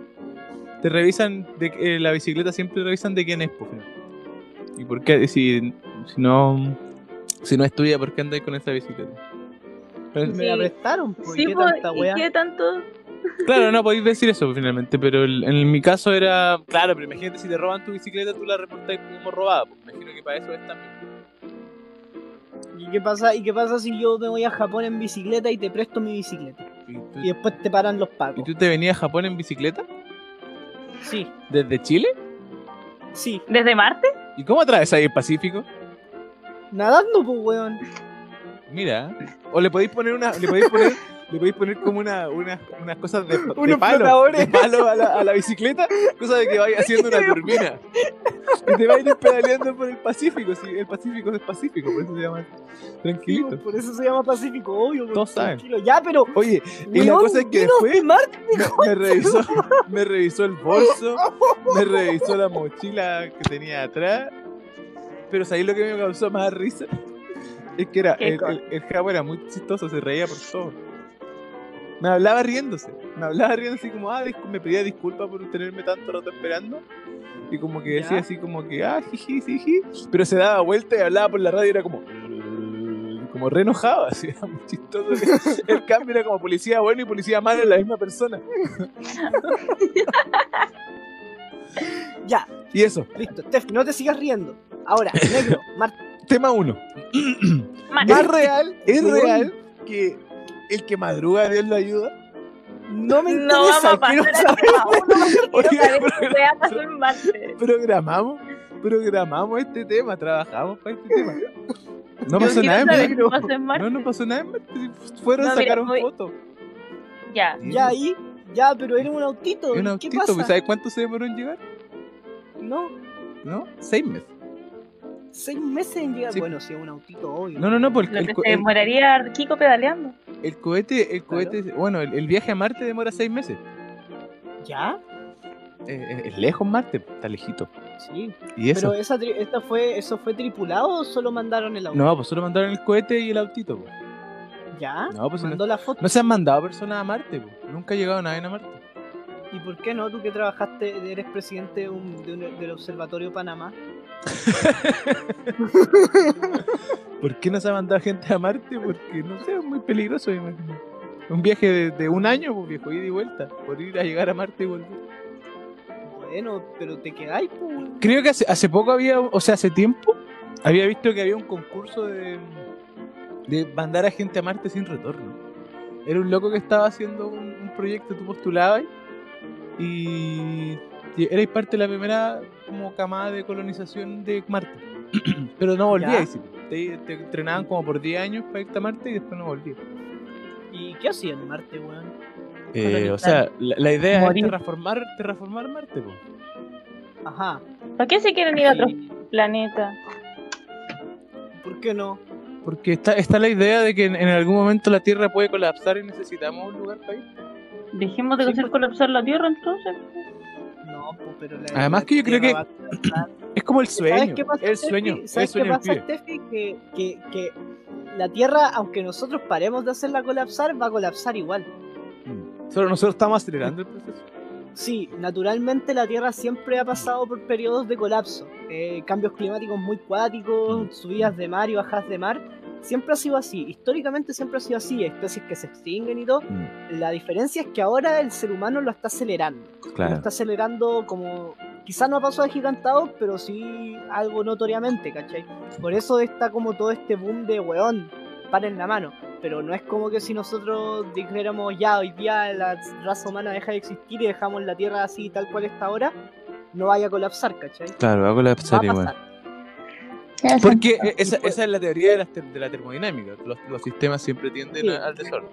C: Te revisan, de, eh, la bicicleta siempre revisan de quién es, po, final. ¿Y por qué? Si, si no, si no es tuya, ¿por qué andáis con esa bicicleta? Pero-
A: Me la prestaron, pues.
B: Sí,
A: ¿Qué
B: pues,
A: tanta
B: ¿y qué tanto?
C: Claro, no podéis decir eso finalmente, pero el- en mi caso era. Claro, pero imagínate si te roban tu bicicleta, tú la reportáis como robada. Pues imagino que para eso es también.
A: ¿Y qué pasa? ¿Y qué pasa si yo me voy a Japón en bicicleta y te presto mi bicicleta?
C: ¿Y tú,
A: Y después te paran los
C: y
A: pagos.
C: tú te venías a Japón en bicicleta?
A: Sí,
C: ¿Desde Chile?
A: sí.
B: ¿Desde Marte?
C: ¿Y cómo atravesáis el Pacífico?
A: Nadando, pues, weón.
C: Mira. O le podéis poner una. Le podéis poner. Le podéis poner como una, una- unas cosas de, de
A: Unos
C: palo,
A: flotadores.
C: de palo a la, a la bicicleta, cosa de que vaya haciendo una turbina. Y te vayas pedaleando por el Pacífico, sí, el Pacífico es Pacífico, por eso se llama tranquilito.
A: por eso se llama Pacífico, obvio.
C: Todos saben.
A: Ya, pero.
C: Oye, y la cosa es que después
A: de Marte.
C: me, me revisó, me revisó el bolso, me revisó la mochila que tenía atrás. Pero ¿sabéis lo que me causó más risa? Es que era,
B: ¿Qué
C: el, el, el jabo era muy chistoso, se reía por todo. Me hablaba riéndose, me hablaba riéndose así como, ah, me pedía disculpas por tenerme tanto rato esperando. Y como que decía
A: Ya.
C: así como que, ah, jiji, jiji. Pero se daba vuelta y hablaba por la radio y era como, como re enojado, así, era muy chistoso. El cambio era como policía bueno y policía malo en la misma persona.
A: Ya,
C: Y eso,
A: listo. Steph, no te sigas riendo. Ahora, negro, Marte.
C: Tema uno.
B: Marte.
C: Más real, es real que el que madruga Dios lo ayuda.
A: No me
B: No vamos
A: interesa. quiero saber.
B: en Marte.
C: Programamos, programamos este tema, trabajamos para este tema. No
B: Yo
C: pasó nada en Marte.
B: qué pasó en Marte.
C: No, no pasó nada en Marte. Fueron,
B: No,
C: sacaron
B: voy-
C: fotos.
B: Ya.
A: Ya ahí, ya, pero era un autito.
C: Un
A: ¿Qué
C: autito,
A: pasa?
C: pues, ¿sabes cuánto se demoró en llegar?
A: No,
C: ¿No? Seis meses.
A: Seis meses en llegar.
C: Sí.
A: Bueno, sí, un autito, obvio.
C: No, no, no, porque el,
B: se
C: el-
B: demoraría Kiko pedaleando.
C: el cohete, el
A: Claro.
C: cohete, bueno, el, el viaje a Marte demora seis meses.
A: ¿Ya?
C: Eh, eh, es lejos Marte, está lejito.
A: Sí.
C: Y eso.
A: Pero esa tri- esta fue, ¿eso fue tripulado o solo mandaron el auto?
C: No, pues solo mandaron el cohete y el autito. pues.
A: ¿Ya?
C: No, pues no,
A: Mandó la foto.
C: no se han mandado personas a Marte. pues. Nunca ha llegado nadie a Marte.
A: ¿Y por qué no? Tú que trabajaste, eres presidente de un- de un- del Observatorio Panamá.
C: ¿Por qué no se ha mandado gente a Marte? Porque no sé, es muy peligroso, me imagino. Un viaje de, de un año, pues viejo, ida y vuelta. Por ir a llegar a Marte y volver.
A: Bueno, pero te quedáis, pues.
C: Creo que hace, hace poco había, o sea, hace tiempo, había visto que había un concurso de, de mandar a gente a Marte sin retorno. Era un loco que estaba haciendo un, un proyecto, tú postulabas y, Y erais parte de la primera como camada de colonización de Marte. Pero no volvíais. Te, te entrenaban como por 10 años para irte a Marte y después no volvías.
A: ¿Y qué hacían en Marte, weón?
C: Eh, o sea, la, la idea
B: Morir.
C: es terraformar, terraformar Marte, po.
A: Ajá.
B: ¿Para qué se quieren ir a otro
A: Y-
B: planeta?
A: ¿Por qué no?
C: Porque está, está la idea de que en, en algún momento la Tierra puede colapsar y necesitamos un lugar para ir.
B: Dejemos de
A: Sí,
B: hacer
A: pues.
B: colapsar la Tierra entonces.
A: No, pues, pero la
C: Además que yo creo que-. Es como el
A: ¿Sabes
C: sueño.
A: qué pasa,
C: el sueño. El
A: ¿Sabes qué pasa. Steffi? Que, que, que la Tierra, aunque nosotros paremos de hacerla colapsar, va a colapsar igual.
C: Mm. Solo nosotros estamos acelerando el proceso.
A: Sí, naturalmente la Tierra siempre ha pasado por periodos de colapso. Eh, cambios climáticos muy cuáticos,
C: Mm.
A: subidas de mar y bajadas de mar. Siempre ha sido así. Históricamente siempre ha sido así. Especies que se extinguen y todo. La diferencia es que ahora el ser humano lo está acelerando. Lo está acelerando como. Quizás no a pasos agigantados, pero sí algo notoriamente, ¿cachai? Por eso está como todo este boom de weón, paren la mano. Pero no es como que si nosotros dijéramos ya, hoy día la raza humana deja de existir y dejamos la Tierra así tal cual está ahora, no vaya a colapsar, ¿cachai?
C: Claro, va a
A: Va
C: colapsar
A: a
C: igual. Porque eh, esa, esa es la teoría de la, ter- de la termodinámica. Los, los sistemas siempre tienden
A: Sí.
C: a- al desorden.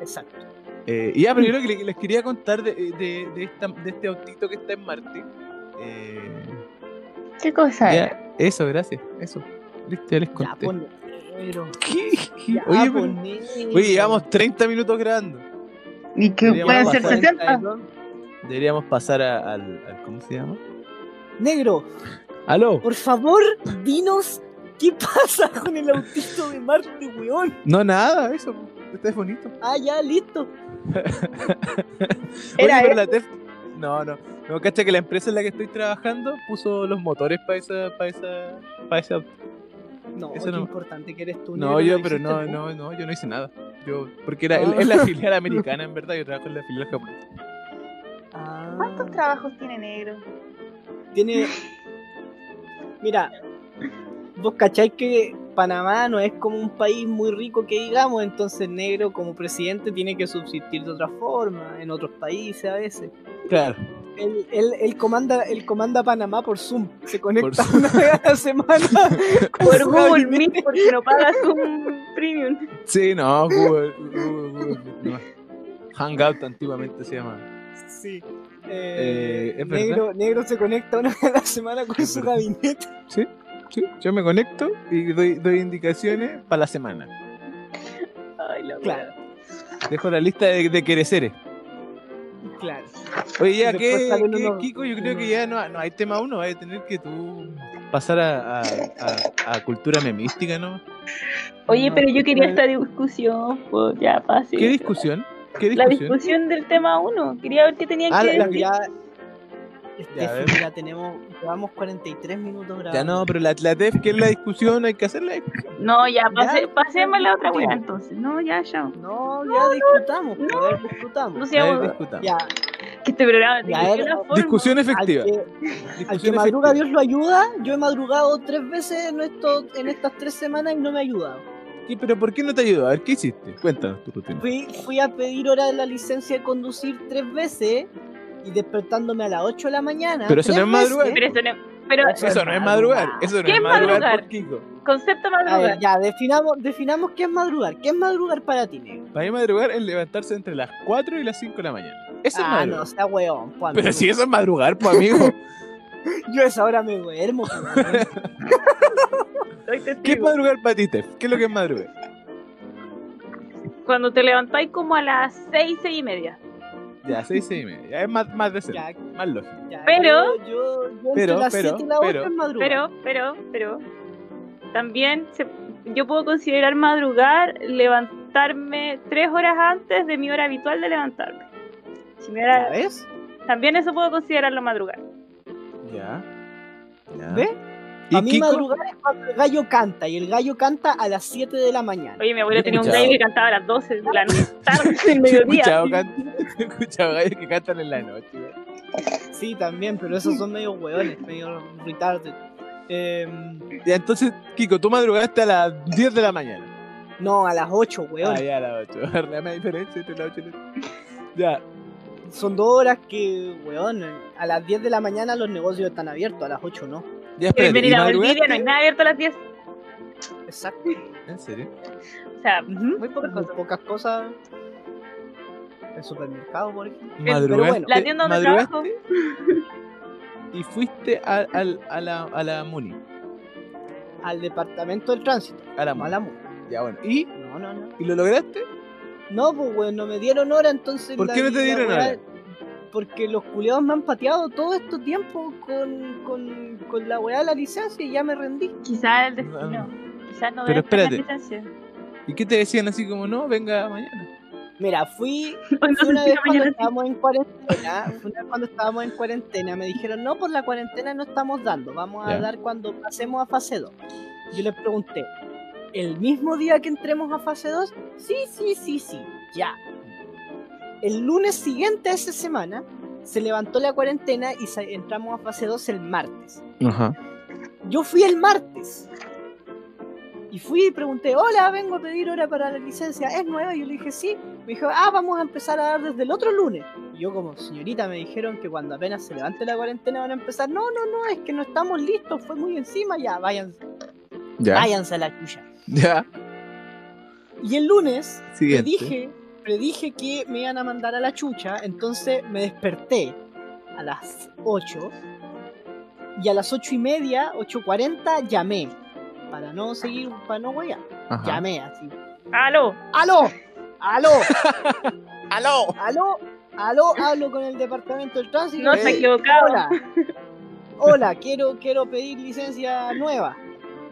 A: Exacto.
C: Eh, y ya, pero yo lo que le- les quería contar de, de, de esta, de este autito que está en Marte. Eh,
B: ¿Qué cosa es?
C: ya, eso, gracias. Eso. Listo, ya les
A: Ya,
C: conté.
A: Negro.
C: ¿Qué?
A: Ya,
C: Oye,
A: pon
C: pero- oye, llevamos 30 minutos grabando.
B: ¿Y que
C: Deberíamos
B: pueden ser
C: pasar.
B: 60?
C: Deberíamos pasar a- al, al- ¿Cómo se llama?
A: Negro,
C: ¡Aló!
A: por favor, dinos qué pasa con el autito de Marte, weón.
C: No, nada, eso. Este es bonito.
A: Ah, ya, listo.
C: Oye,
B: Era
C: pero la TEF. No, no. No, cacha que la empresa en la que estoy trabajando puso los motores para esa, para esa, para ese auto.
A: No,
C: Eso
A: qué
C: no.
A: importante que eres tú.
C: No, yo, pero no,
A: tú.
C: no, no, yo no hice nada. Yo, porque era,
A: Ah.
C: es la filial americana, en verdad, yo trabajo en la filial japonesa.
A: Ah,
B: ¿Cuántos trabajos tiene negro?
A: Tiene. Mira, vos cacháis que Panamá no es como un país muy rico que digamos, entonces negro como presidente tiene que subsistir de otra forma, en otros países a veces.
C: Claro.
A: Él, él, él comanda, él comanda Panamá por Zoom, se conecta
C: Zoom.
A: una vez a la semana
B: Por Google. Meet, porque no pagas un premium.
C: Sí, no, Google, Google, Google, no. Hangout antiguamente se llamaba.
A: Sí.
C: Eh,
A: Eh, negro, negro se conecta una vez a la semana con su
C: verdad.
A: gabinete.
C: Sí, sí, yo me conecto y doy, doy indicaciones para la semana.
B: Ay, la
A: Claro,
C: Dejo la lista de, de quereceres.
A: Claro.
C: Oye, ya,
A: Y después
C: ¿qué,
A: salen
C: qué,
A: unos-
C: Kiko? Yo creo que ya no, no hay tema uno, vas a tener que tú pasar a, a, a- a cultura memística, ¿no?
B: Oye,
A: No,
B: pero yo quería esta discusión, pues ya pase.
C: ¿Qué discusión? ¿Qué
B: La
C: discusión?
B: discusión del tema 1. Quería ver qué tenían
C: Ah,
B: que
C: la-
B: decir.
A: Ya.
C: Ya,
A: tenemos, llevamos 43 minutos grabando.
C: Ya no, pero la, la TEF, ¿qué es la discusión? Hay que hacerla.
B: No, ya, pase,
A: Ya,
B: pasemos la otra weá entonces. No, ya, ya.
A: No, ya discutamos,
B: no.
A: pues, a ver, discutamos.
B: No seamos.
C: ver, discutamos.
A: Ya,
B: Que este programa
A: Ya, era-
B: forma.
C: Discusión
A: al
C: efectiva.
A: que, al
C: Discusión
A: que madruga
C: efectiva.
A: Dios lo ayuda, yo he madrugado tres veces en, esto, en estas tres semanas y no me ha ayudado.
C: ¿Qué- ¿Pero por qué no te ayudó? A ver, ¿qué hiciste? Cuéntanos tu rutina.
A: Fui, fui a pedir hora de la licencia de conducir tres veces y despertándome a las 8 de la mañana.
C: Pero eso no es madrugar.
B: Pero eso no. Pero,
A: Eso
C: Eso no es madrugar. Eso no
B: ¿Qué
C: es
B: es
C: madrugar
B: madrugar?
C: por Kiko.
B: concepto
A: A ver,
B: madrugar.
A: ya, definamos, definamos qué es madrugar. ¿Qué es madrugar para ti, negro?
C: Para mí madrugar es levantarse entre las 4 y las 5 de la mañana. Eso es
A: Ah,
C: madrugar.
A: no, sea weón. pues,
C: Pero si eso es madrugar, pues amigo.
A: Yo a esa hora me duermo.
C: ¿Qué es madrugar para ti, Tef? ¿Qué es lo que es madrugar?
B: Cuando te levantáis como a las seis, seis y media.
C: Ya, 6 y media. Ya es más, más decente,
A: ya,
C: más lógico.
A: ya,
B: Pero-
A: Yo, yo, yo
C: Pero,
A: entre las
C: pero,
A: 7 y las 8
C: pero,
A: es madrugar.
B: Pero, pero, pero. También se- yo puedo considerar madrugar levantarme tres horas antes de mi hora habitual de levantarme. Si hora-
A: ¿Sabes?
B: también eso puedo considerarlo madrugar.
C: Ya. ya.
A: ¿Ves?
C: ¿Y
A: A mí madrugar es cuando el gallo canta y el gallo canta a las 7 de la mañana.
B: Oye, mi abuela tenía un gallo que cantaba a las 12 de la tarde, del
C: He
B: mediodía.
C: escuchado, can- he escuchado gallos que cantan en la noche.
A: Sí, también, pero esos son medio hueones, medio retarded. Eh,
C: Ya, entonces, Kiko, tú madrugaste a las 10 de la mañana.
A: no, a las 8,
C: Ah,
A: weón.
C: ya, a las 8. La más diferencia entre las 8 y las Ya.
A: son dos horas que, weón, a las 10 de la mañana los negocios están abiertos, a las 8 no.
C: Ya,
B: ¿Quieres
C: espérate,
B: venir
C: ¿y
B: a Valdivia? No hay nada abierto a las 10.
A: Exacto.
C: ¿En serio?
B: O sea, muy pocas
A: Muy
B: cosas.
A: pocas cosas. El supermercado, por ejemplo.
C: ¿Madrugaste?
A: bueno.
B: La tienda donde trabajo.
C: Y fuiste a, al- a la, a la Muni.
A: Al departamento del tránsito.
C: A la
A: No a
C: Muni.
A: la mu-
C: Ya, bueno. ¿Y?
A: No, no, no.
C: ¿Y lo lograste?
A: No, pues weón, no me dieron hora, entonces.
C: ¿Por
A: la-
C: qué no te dieron hora?
A: Porque los culiados me han pateado todo este tiempo con, con, con la weá de la licencia y ya me rendí.
B: Quizás el destino. Quizás no
C: Pero espérate.
B: licencia.
C: ¿Y qué te decían así como, no, venga mañana?
A: Mira, fui,
B: no
A: una vez
B: la
A: cuando estábamos en cuarentena, una vez cuando estábamos en cuarentena, me dijeron, no, por la cuarentena no estamos dando, vamos a dar cuando pasemos a fase 2. Yo les pregunté, ¿el mismo día que entremos a fase 2? Sí, sí, sí, sí, ya. El lunes siguiente a esa semana, se levantó la cuarentena y entramos a fase 2 el martes.
C: Ajá.
A: Yo fui el martes. Y fui y pregunté, hola, vengo a pedir hora para la licencia, ¿es nueva? Y yo le dije, sí. Me dijo, ah, vamos a empezar a dar desde el otro lunes. Y yo como, señorita, me dijeron que cuando apenas se levante la cuarentena van a empezar. No, no, no, es que no estamos listos, fue muy encima, ya, váyanse,
C: Ya.
A: váyanse a la chucha.
C: Ya.
A: Y el lunes
C: Siguiente.
A: predije, predije que me iban a mandar a la chucha, entonces me desperté a las 8 y a las 8 y media, 8.40 llamé. Para no seguir, para no huear. Llamé así.
B: ¡Aló!
A: ¡Aló! ¡Aló!
C: ¡Aló!
A: ¡Aló! ¡Aló! Hablo con el departamento del tránsito.
B: No se equivocado.
A: Hola. Hola, quiero, quiero pedir licencia nueva.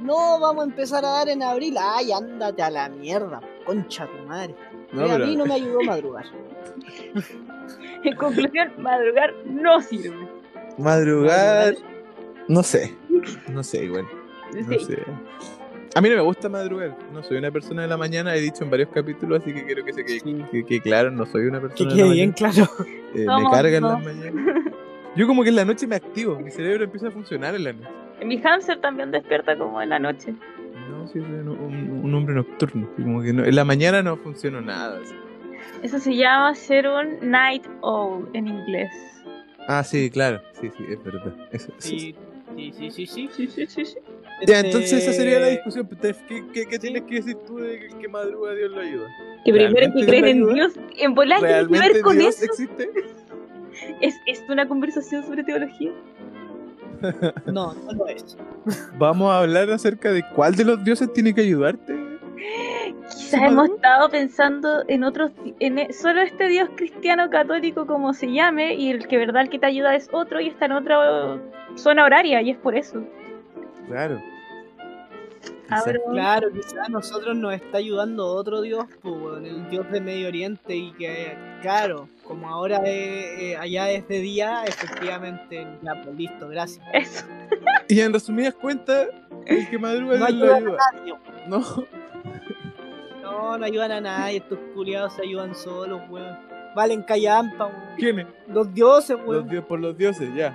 A: No, vamos a empezar a dar en abril. Ay, ándate a la mierda, concha tu madre.
C: No,
A: a mí no me ayudó madrugar.
B: En conclusión, madrugar no sirve.
C: Madrugar. No sé. No sé, igual. No
B: Sí.
C: sé. A mí no me gusta madrugar. No soy una persona de la mañana, he dicho en varios capítulos, así que quiero que se quede,
A: Sí.
C: que claro, no soy una
A: Que
C: persona de
A: quede
C: la
A: bien
C: mañana.
A: claro.
C: Eh, me
B: Somos
C: carga en
B: dos.
C: las mañanas. Yo como que en la noche me activo, mi cerebro empieza a funcionar en la noche.
B: Mi hamster también despierta como en la noche.
C: No, sí, soy un, un- un hombre nocturno. Como que no- en la mañana no funciona nada. así.
B: Eso se llama ser un night owl en inglés.
C: Ah, sí, claro. Sí, sí, es verdad. Eso- eso-
A: Sí, sí, sí, sí, sí.
B: Sí, sí, sí, sí.
C: Ya,
A: Este,
C: entonces esa sería la discusión. Tef. ¿Qué, qué, qué tienes que decir tú de que el que madruga Dios lo ayuda?
B: Que primero
C: ¿Realmente
B: que creen en? Dios. En volar tiene que
C: ¿Realmente
B: ver con
C: Dios
B: eso.
C: existe?
B: ¿Es, ¿Es una conversación sobre teología?
A: No, no lo es.
C: Vamos a hablar acerca de cuál de los dioses tiene que ayudarte.
B: Quizás hemos estado pensando en otros, en e- solo este Dios cristiano católico como se llame y el que verdad el que te ayuda es otro y está en otra zona horaria y es por eso.
C: Claro.
A: Claro, quizás a nosotros nos está ayudando otro dios, pues, el dios de Medio Oriente, y que, claro, como ahora eh, allá es de día, efectivamente, ya, pues listo, gracias.
B: Eso.
C: Y en resumidas cuentas, el que madruga
A: No
C: lo
A: ayudan a
C: ayuda.
A: nadie.
C: No.
A: no, no ayudan a nadie, estos culiados se ayudan solos, weón. Valen callampa, weón.
C: ¿Quiénes?
A: Los dioses,
C: Los
A: weón.
C: dios por los dioses, ya.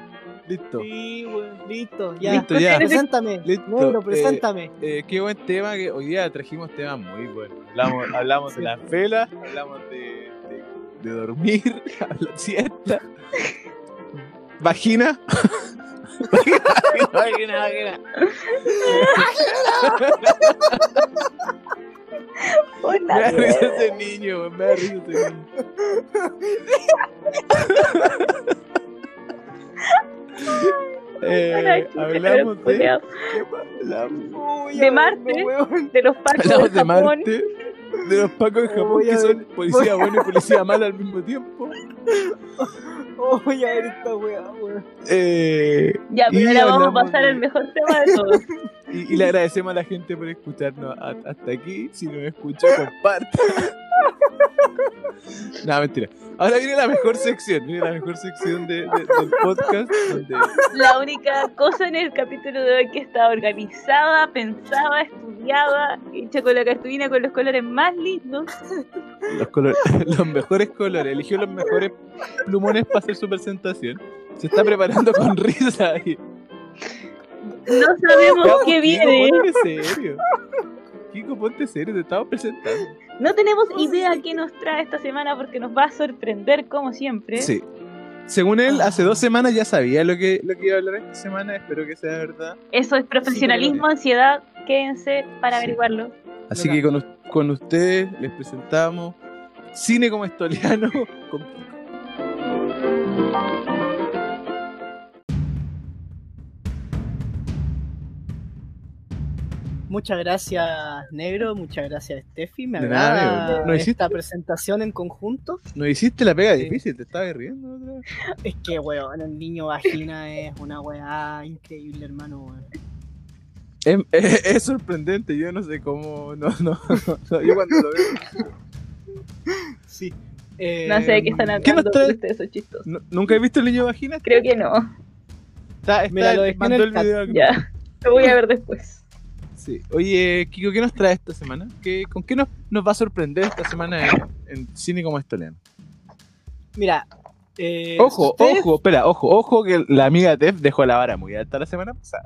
C: Listo.
A: Sí, weón, listo, ya.
C: Listo, ya.
A: Preséntame,
C: Listo,
A: negro,
C: eh,
A: preséntame.
C: Eh, qué buen tema que hoy día trajimos temas muy buenos. Hablamos, hablamos de las velas, hablamos de, de, de dormir, habla- siesta, vagina. vagina, vagina, vagina.
B: Hola,
C: Me da risa ese niño, me da risa ese niño. Eh, hablamos de.
B: Marte. De los pacos de
C: de
B: Japón.
C: Marte, de los pacos de Japón que son policía bueno y policía malo al mismo tiempo.
A: Voy a ver esta weá, weón.
C: Eh,
B: Ya, pero ahora vamos a pasar
C: de-
B: al mejor tema de todos.
C: y, y le agradecemos a la gente por escucharnos hasta aquí. Si no me escuchó, comparte. no, mentira. Ahora viene la mejor sección. Viene la mejor sección de- de- del podcast. Donde
B: La única cosa en el capítulo de hoy que está organizada, pensada, estudiada, hecha con la cartulina con los colores más lindos.
C: los, colores, los mejores colores. Eligió los mejores plumones para hacer su presentación. Se está preparando con risa. Y,
B: No sabemos qué viene.
C: ponte serio. Kiko, ponte serio, te estamos presentando.
B: No tenemos idea qué nos trae esta semana porque nos va a sorprender como siempre.
C: Sí. Según él,
A: Ah.
C: hace dos semanas ya sabía lo que, lo que iba a hablar esta semana. Espero que sea verdad.
B: Eso es profesionalismo, ansiedad. Quédense para
C: Sí.
B: averiguarlo.
C: Así que con, con ustedes les presentamos Cine como Estoliano con Kiko.
A: Muchas gracias, Negro. Muchas gracias, Steffi. Me agrada.
C: ¿No hiciste?
A: esta presentación en conjunto.
C: No hiciste la pega
A: Sí.
C: difícil, te estabas riendo otra vez.
A: Es que, weón, el niño vagina es una weá increíble, hermano. weón.
C: Es, es- es sorprendente, yo no sé cómo. No, no, no, Yo cuando lo veo.
A: Sí. Eh,
B: No sé de qué están
C: ¿qué
B: hablando, pero ustedes son chistosos.
C: Nu- ¿Nunca he visto el niño vagina?
B: Creo que no.
C: Está, está,
A: Mira, lo
C: mandó
A: el
C: el video.
B: Ya. Lo voy a ver después.
C: Sí. Oye, Kiko, ¿qué nos trae esta semana? ¿Qué, ¿Con qué nos, nos va a sorprender esta semana en, en cine como estoliano?
A: Mira. eh,
C: Ojo, ojo, espera, ojo, ojo que la amiga Tef dejó la vara muy alta la semana pasada.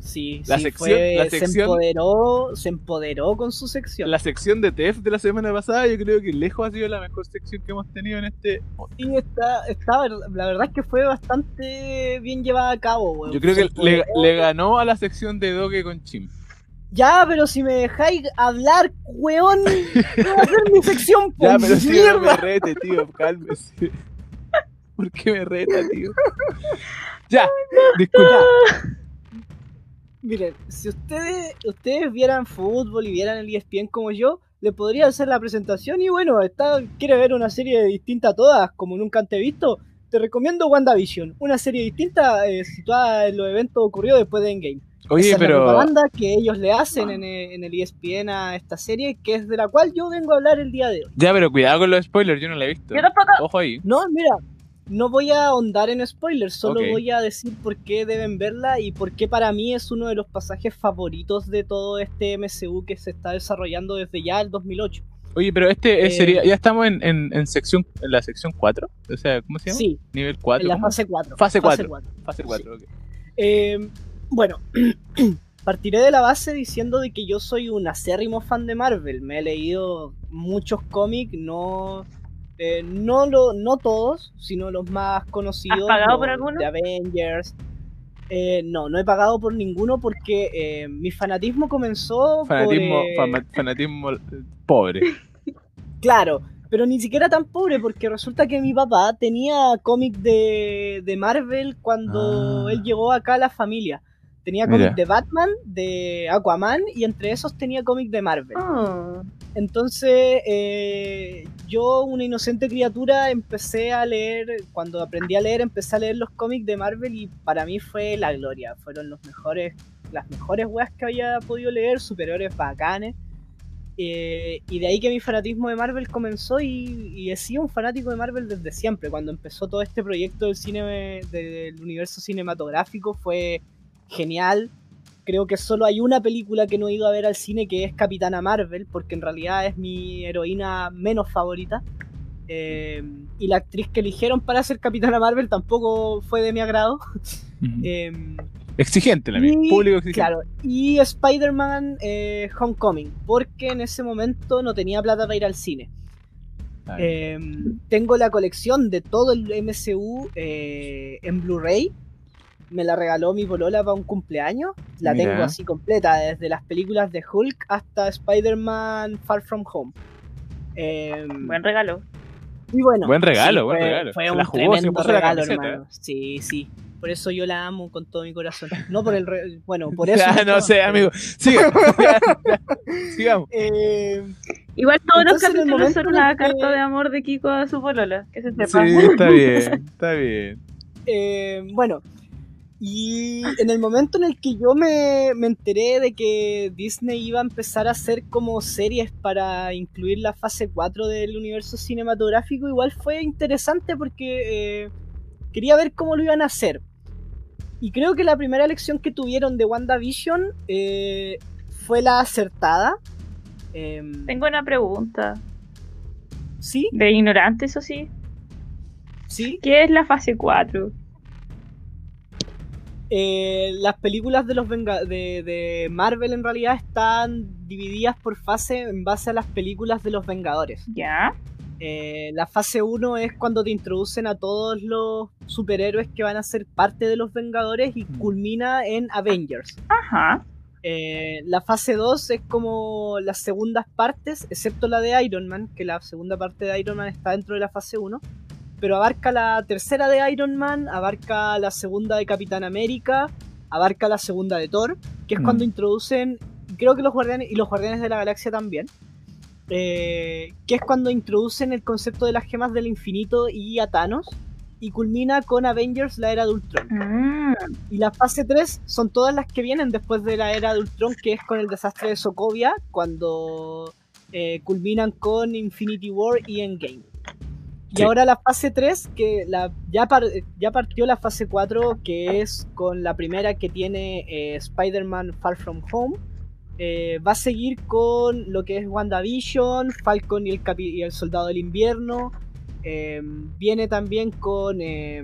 A: Sí,
C: La
A: sí,
C: sección-
A: fue-
C: la
A: se empoderó, se empoderó con su sección.
C: La sección de Tef de la semana pasada yo creo que lejos ha sido la mejor sección que hemos tenido en este...
A: Y está, está, la verdad es que fue bastante bien llevada a cabo, weón.
C: Yo creo
A: Se
C: que le ganó a la sección de Doge con Chim.
A: Ya, pero si me dejáis hablar, weón, no va a ser mi sección, po,
C: Ya, pero si no me rete, tío, cálmese. ¿Por qué me reta, tío? Ya, disculpa.
A: Miren, si ustedes, ustedes vieran fútbol y vieran el ESPN como yo, le podría hacer la presentación y bueno, está, quiere ver una serie distinta a todas, como nunca antes visto, te recomiendo WandaVision, una serie distinta eh, situada en los eventos ocurridos después de Endgame.
C: Oye,
A: Esa es la
C: pero...
A: propaganda que ellos le hacen en el, en el ESPN a esta serie, que es de la cual yo vengo a hablar el día de hoy.
C: Ya, pero cuidado con los spoilers, yo no la he visto.
B: Yo tampoco.
C: Ojo ahí.
A: No, mira, no voy a ahondar en spoilers, solo voy a decir por qué deben verla y por qué para mí es uno de los pasajes favoritos de todo este MCU que se está desarrollando desde ya el 2008.
C: Oye, pero este eh,
A: Eh,
C: sería... Ya estamos en, en, en sección... En la sección 4. O sea, ¿cómo se llama?
A: Sí,
C: Nivel 4.
A: en la fase 4.
C: Fase
A: Fase
C: 4.
A: 4.
C: Fase 4, ok.
A: Eh, bueno, partiré de la base diciendo de que yo soy un acérrimo fan de Marvel. Me he leído muchos cómics, no, eh, no, lo, no todos, sino los más conocidos.
B: ¿Has pagado por alguno?
A: De Avengers. Eh, no, no he pagado por ninguno porque eh, mi fanatismo comenzó
C: Fanatismo,
A: por... eh,
C: fanatismo eh, pobre.
A: Claro, pero ni siquiera tan pobre porque resulta que mi papá tenía cómic de, de Marvel cuando
C: Ah.
A: él llegó acá a la familia. Tenía cómic de Batman, de Aquaman y entre esos tenía cómic de Marvel.
B: Oh.
A: Entonces, eh, yo, una inocente criatura, empecé a leer, cuando aprendí a leer, empecé a leer los cómics de Marvel y para mí fue la gloria. Fueron los mejores, las mejores weas que había podido leer, superiores bacanes. Eh, y de ahí que mi fanatismo de Marvel comenzó y, y he sido un fanático de Marvel desde siempre. Cuando empezó todo este proyecto del cine del universo cinematográfico fue genial. Creo que solo hay una película que no he ido a ver al cine que es Capitana Marvel, porque en realidad es mi heroína menos favorita. Eh, y la actriz que eligieron para ser Capitana Marvel tampoco fue de mi agrado. Eh,
C: exigente la mía. Público exigente.
A: Claro, y Spider-Man eh, Homecoming, porque en ese momento no tenía plata para ir al cine. Eh, tengo la colección de todo el MCU eh, en Blu-ray. Me la regaló mi polola para un cumpleaños. La
C: Mira.
A: tengo así completa, desde las películas de Hulk hasta Spider-Man Far From Home. Eh,
B: Buen regalo.
A: y bueno,
C: Buen regalo, buen
A: fue,
C: regalo.
A: Fue un
C: la jugó,
A: tremendo regalo, hermano. Sí, sí. Por eso yo la amo con todo mi corazón. No por el. re- Bueno, por eso.
C: Ya, no sé, amigo. Siga. Sigamos.
A: Eh,
B: Igual todos los
A: Entonces,
B: capítulos son una
A: que-
B: carta de amor de Kiko a su polola. Que se
C: Sí,
B: sepa.
C: está bien, está bien.
A: Eh, bueno, y en el momento en el que yo me, me enteré de que Disney iba a empezar a hacer como series para incluir la fase 4 del universo cinematográfico, igual fue interesante porque eh, quería ver cómo lo iban a hacer. Y creo que la primera elección que tuvieron de WandaVision eh, fue la acertada. Em,
B: Tengo una pregunta.
A: sí,
B: De ignorante, eso sí.
A: sí.
B: ¿Qué es la fase 4?
A: Eh, las películas de los Venga- de, de Marvel en realidad están divididas por fase en base a las películas de los Vengadores.
B: Ya.
A: Eh, la fase 1 es cuando te introducen a todos los superhéroes que van a ser parte de los Vengadores y
C: Mm.
A: culmina en Avengers.
B: Ajá.
A: Eh, la fase 2 es como las segundas partes, excepto la de Iron Man, que la segunda parte de Iron Man está dentro de la fase 1, pero abarca la tercera de Iron Man, abarca la segunda de Capitán América, abarca la segunda de Thor, que es
C: Mm.
A: cuando introducen, creo que los guardianes y los guardianes de la galaxia también, eh, que es cuando introducen el concepto de las gemas del infinito y a Thanos, y culmina con Avengers, la era de Ultron.
B: Mm,
A: Y la fase 3 son todas las que vienen después de la era de Ultron, que es con el desastre de Sokovia, cuando eh, culminan con Infinity War y Endgame. Y
C: Sí.
A: ahora la fase 3, que la, ya, par- ya partió la fase 4, que es con la primera que tiene eh, Spider-Man Far From Home. Eh, va a seguir con lo que es WandaVision, Falcon y el, Capi- y el Soldado del Invierno. Eh, viene también con eh,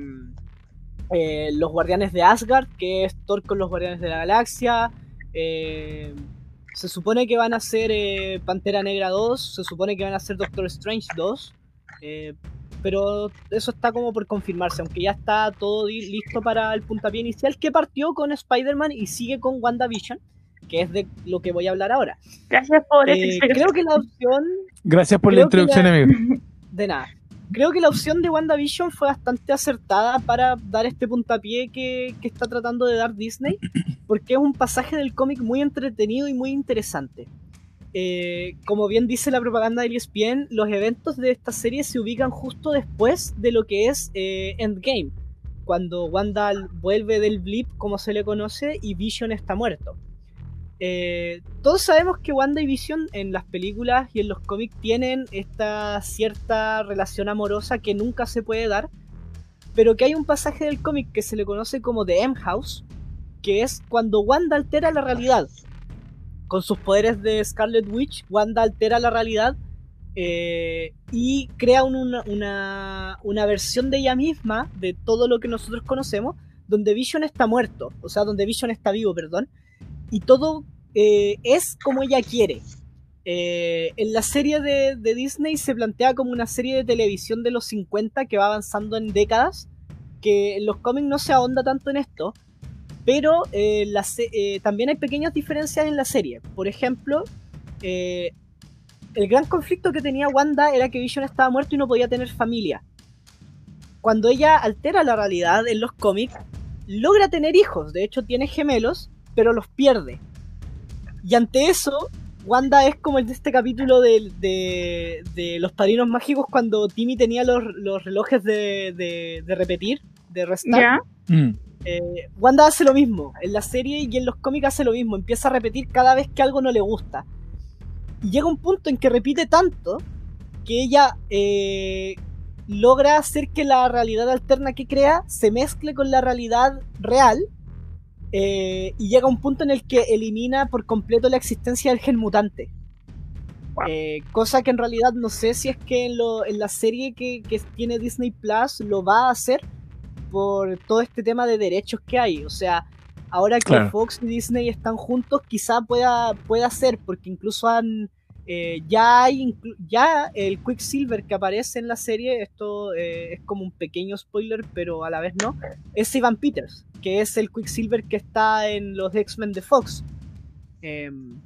A: eh, los Guardianes de Asgard, que es Thor con los Guardianes de la Galaxia. Se supone que van a ser Pantera Negra 2, se supone que van a ser Doctor Strange 2. eh, pero eso está como por confirmarse, aunque ya está todo listo para el puntapié inicial que partió con Spider-Man y sigue con WandaVision, que es de lo que voy a hablar ahora.
B: Gracias por
A: Eh, creo que la opción
C: Gracias por la introducción,
A: la-
C: amigo.
A: de nada. Creo que la opción de WandaVision fue bastante acertada para dar este puntapié que, que está tratando de dar Disney, porque es un pasaje del cómic muy entretenido y muy interesante. Eh, como bien dice la propaganda de ESPN, los eventos de esta serie se ubican justo después de lo que es eh, Endgame, cuando Wanda vuelve del blip, como se le conoce, y Vision está muerto. Eh, todos sabemos que Wanda y Vision en las películas y en los cómics tienen esta cierta relación amorosa que nunca se puede dar, pero que hay un pasaje del cómic que se le conoce como The M House, que es cuando Wanda altera la realidad. Con sus poderes de Scarlet Witch, Wanda altera la realidad eh, y crea un- una, una, una versión de ella misma, de todo lo que nosotros conocemos, donde Vision está muerto, o sea, donde Vision está vivo, perdón, y todo eh, es como ella quiere. Eh, en la serie de, de Disney se plantea como una serie de televisión de los 50 que va avanzando en décadas, que en los cómics no se ahonda tanto en esto, pero eh, la eh, también hay pequeñas diferencias en la serie. Por ejemplo, eh, el gran conflicto que tenía Wanda era que Vision estaba muerto y no podía tener familia. Cuando ella altera la realidad en los cómics, logra tener hijos, de hecho tiene gemelos, pero los pierde. Y ante eso, Wanda es como el de este capítulo de, de- de los padrinos mágicos cuando Timmy tenía los, los relojes de, de- de repetir, de restar.
B: Ya.
C: Mm.
A: Eh, Wanda hace lo mismo, en la serie y en los cómics hace lo mismo, empieza a repetir cada vez que algo no le gusta. Y llega un punto en que repite tanto que ella eh, logra hacer que la realidad alterna que crea se mezcle con la realidad real eh, y llega un punto en el que elimina por completo la existencia del gen mutante.
B: Wow.
A: Eh, cosa que en realidad no sé si es que en, lo- en la serie que, que tiene Disney Plus lo va a hacer por todo este tema de derechos que hay. O sea, ahora que
C: Claro.
A: Fox y Disney están juntos, quizá pueda, pueda ser, porque incluso han. eh, ya hay inclu- ya el Quicksilver que aparece en la serie, esto eh, es como un pequeño spoiler, pero a la vez no, es Ivan Peters, que es el Quicksilver que está en los X-Men de Fox. Em,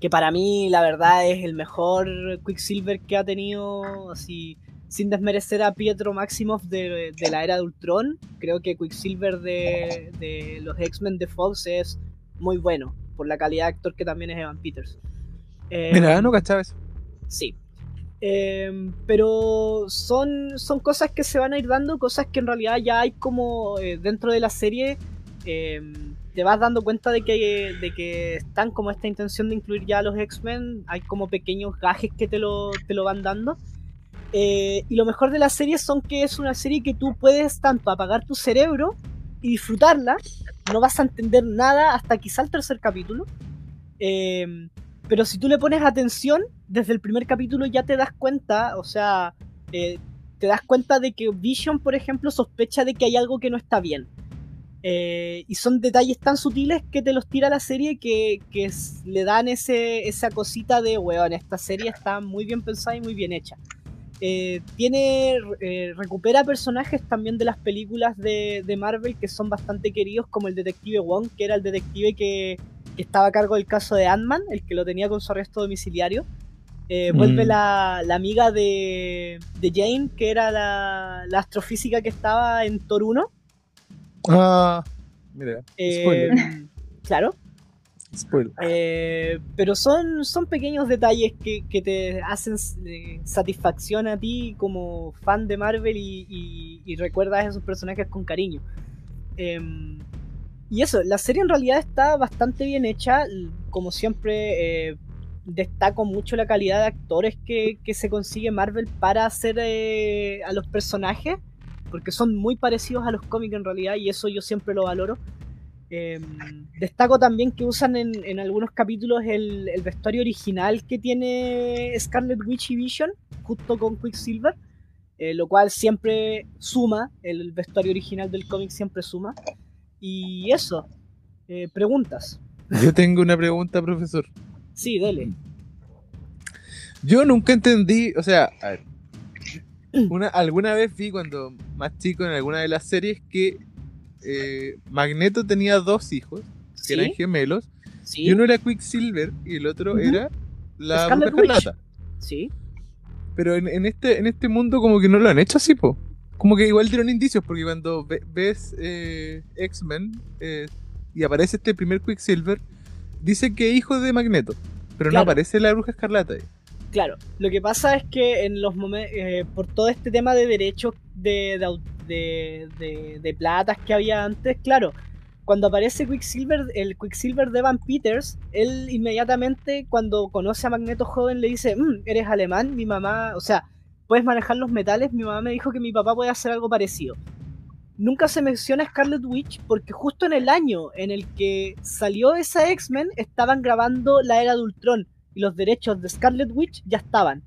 A: que para mí, la verdad, es el mejor Quicksilver que ha tenido, así, sin desmerecer a Pietro Maximoff de, de la era de Ultron. Creo que Quicksilver de, de los X-Men de Fox es muy bueno, por la calidad de actor que también es Evan Peters. Em,
C: Mira, no cachaba eso.
A: Sí. Eh, pero son, son cosas que se van a ir dando, cosas que en realidad ya hay como eh, dentro de la serie. eh, te vas dando cuenta de que, de que están como esta intención de incluir ya a los X-Men. Hay como pequeños gajes que te lo, te lo van dando. Eh, y lo mejor de la serie son que es una serie que tú puedes tanto apagar tu cerebro y disfrutarla. No vas a entender nada hasta quizá el tercer capítulo. Eh, pero si tú le pones atención, desde el primer capítulo ya te das cuenta, o sea, eh, te das cuenta de que Vision, por ejemplo, sospecha de que hay algo que no está bien. Eh, y son detalles tan sutiles que te los tira la serie que, le dan ese, esa cosita de, weón, esta serie está muy bien pensada y muy bien hecha. Eh, tiene, eh, recupera personajes también de las películas de, de Marvel que son bastante queridos, como el detective Wong, que era el detective que, que estaba a cargo del caso de Ant-Man, el que lo tenía con su arresto domiciliario. Eh, vuelve
C: Mm.
A: la, la amiga de, de Jane, que era la, la astrofísica que estaba en Thor 1.
C: Ah, mira,
A: claro. Eh, pero son, son pequeños detalles que, que te hacen eh, satisfacción a ti como fan de Marvel y, recuerdas a esos personajes con cariño. Em, y eso, la serie en realidad está bastante bien hecha. Como siempre, eh, destaco mucho la calidad de actores que, se consigue Marvel para hacer a los personajes, porque son muy parecidos a los cómics en realidad, y eso yo siempre lo valoro. Eh, destaco también que usan en, en algunos capítulos el, el vestuario original que tiene Scarlet Witch y Vision, justo con Quicksilver, eh, lo cual siempre suma, el vestuario original del cómic siempre suma. Y eso, eh, preguntas.
C: Yo tengo una pregunta, profesor.
A: Sí, dele.
C: Yo nunca entendí, o sea, a ver, una, alguna vez vi cuando más chico en alguna de las series que eh, Magneto tenía dos hijos, que
A: Sí,
C: eran gemelos,
A: sí,
C: y uno era Quicksilver y el otro era la
A: Scarlet
C: Bruja. Escarlata.
A: sí.
C: Pero en, en este, en este mundo como que no lo han hecho así, po. Como que igual dieron indicios, porque cuando ve- ves eh, X-Men eh, y aparece este primer Quicksilver, dice que es hijo de Magneto, pero
A: Claro.
C: no aparece la Bruja Escarlata.
A: Claro, lo que pasa es que en los eh, por todo este tema de derechos de, de- de platas que había antes, claro, cuando aparece Quicksilver, el Quicksilver de Van Peters, él inmediatamente cuando conoce a Magneto joven le dice, "Mm, eres alemán, mi mamá, o sea, puedes manejar los metales, mi mamá me dijo que mi papá puede hacer algo parecido. Nunca se menciona Scarlet Witch porque justo en el año en el que salió esa X-Men estaban grabando la era de Ultron y los derechos de Scarlet Witch ya estaban.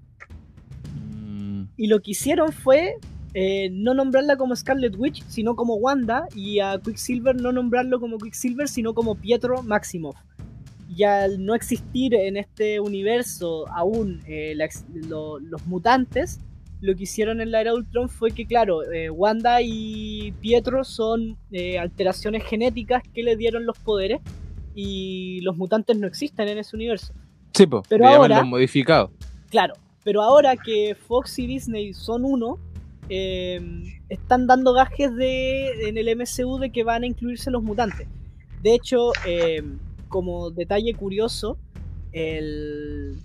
A: Y lo que hicieron fue eh, no nombrarla como Scarlet Witch, sino como Wanda, y a Quicksilver no nombrarlo como Quicksilver, sino como Pietro Maximoff. Y al no existir en este universo aún eh, la ex- lo- los mutantes, lo que hicieron en la era Ultron fue que, claro, eh, Wanda y Pietro son alteraciones genéticas que le dieron los poderes y los mutantes no existen en ese universo.
C: Sí, po,
A: Pero ahora-
C: los modificados.
A: Claro, pero ahora que Fox y Disney son uno, eh, están dando gajes de, en el MCU de que van a incluirse los mutantes. De hecho, eh, como detalle curioso, el-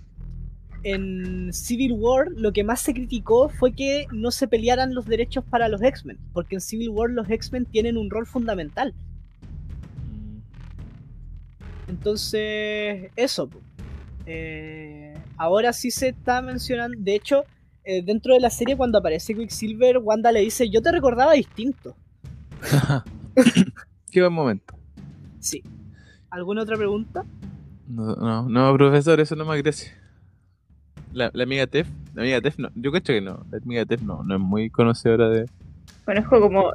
A: en Civil War lo que más se criticó fue que no se pelearan los derechos para los X-Men, porque en Civil War los X-Men tienen un rol fundamental. Entonces, eso. Eh, ahora sí se está mencionando. De hecho, eh, dentro de la serie, cuando aparece Quicksilver, Wanda le dice: Yo te recordaba distinto.
C: Qué buen momento.
A: Sí. ¿Alguna otra pregunta?
C: No, no, no, profesor, eso no me gracia. La, la amiga Tef, la amiga Tef no, yo cacho que no, la amiga Tef no, no es muy conocedora de...
B: Conozco como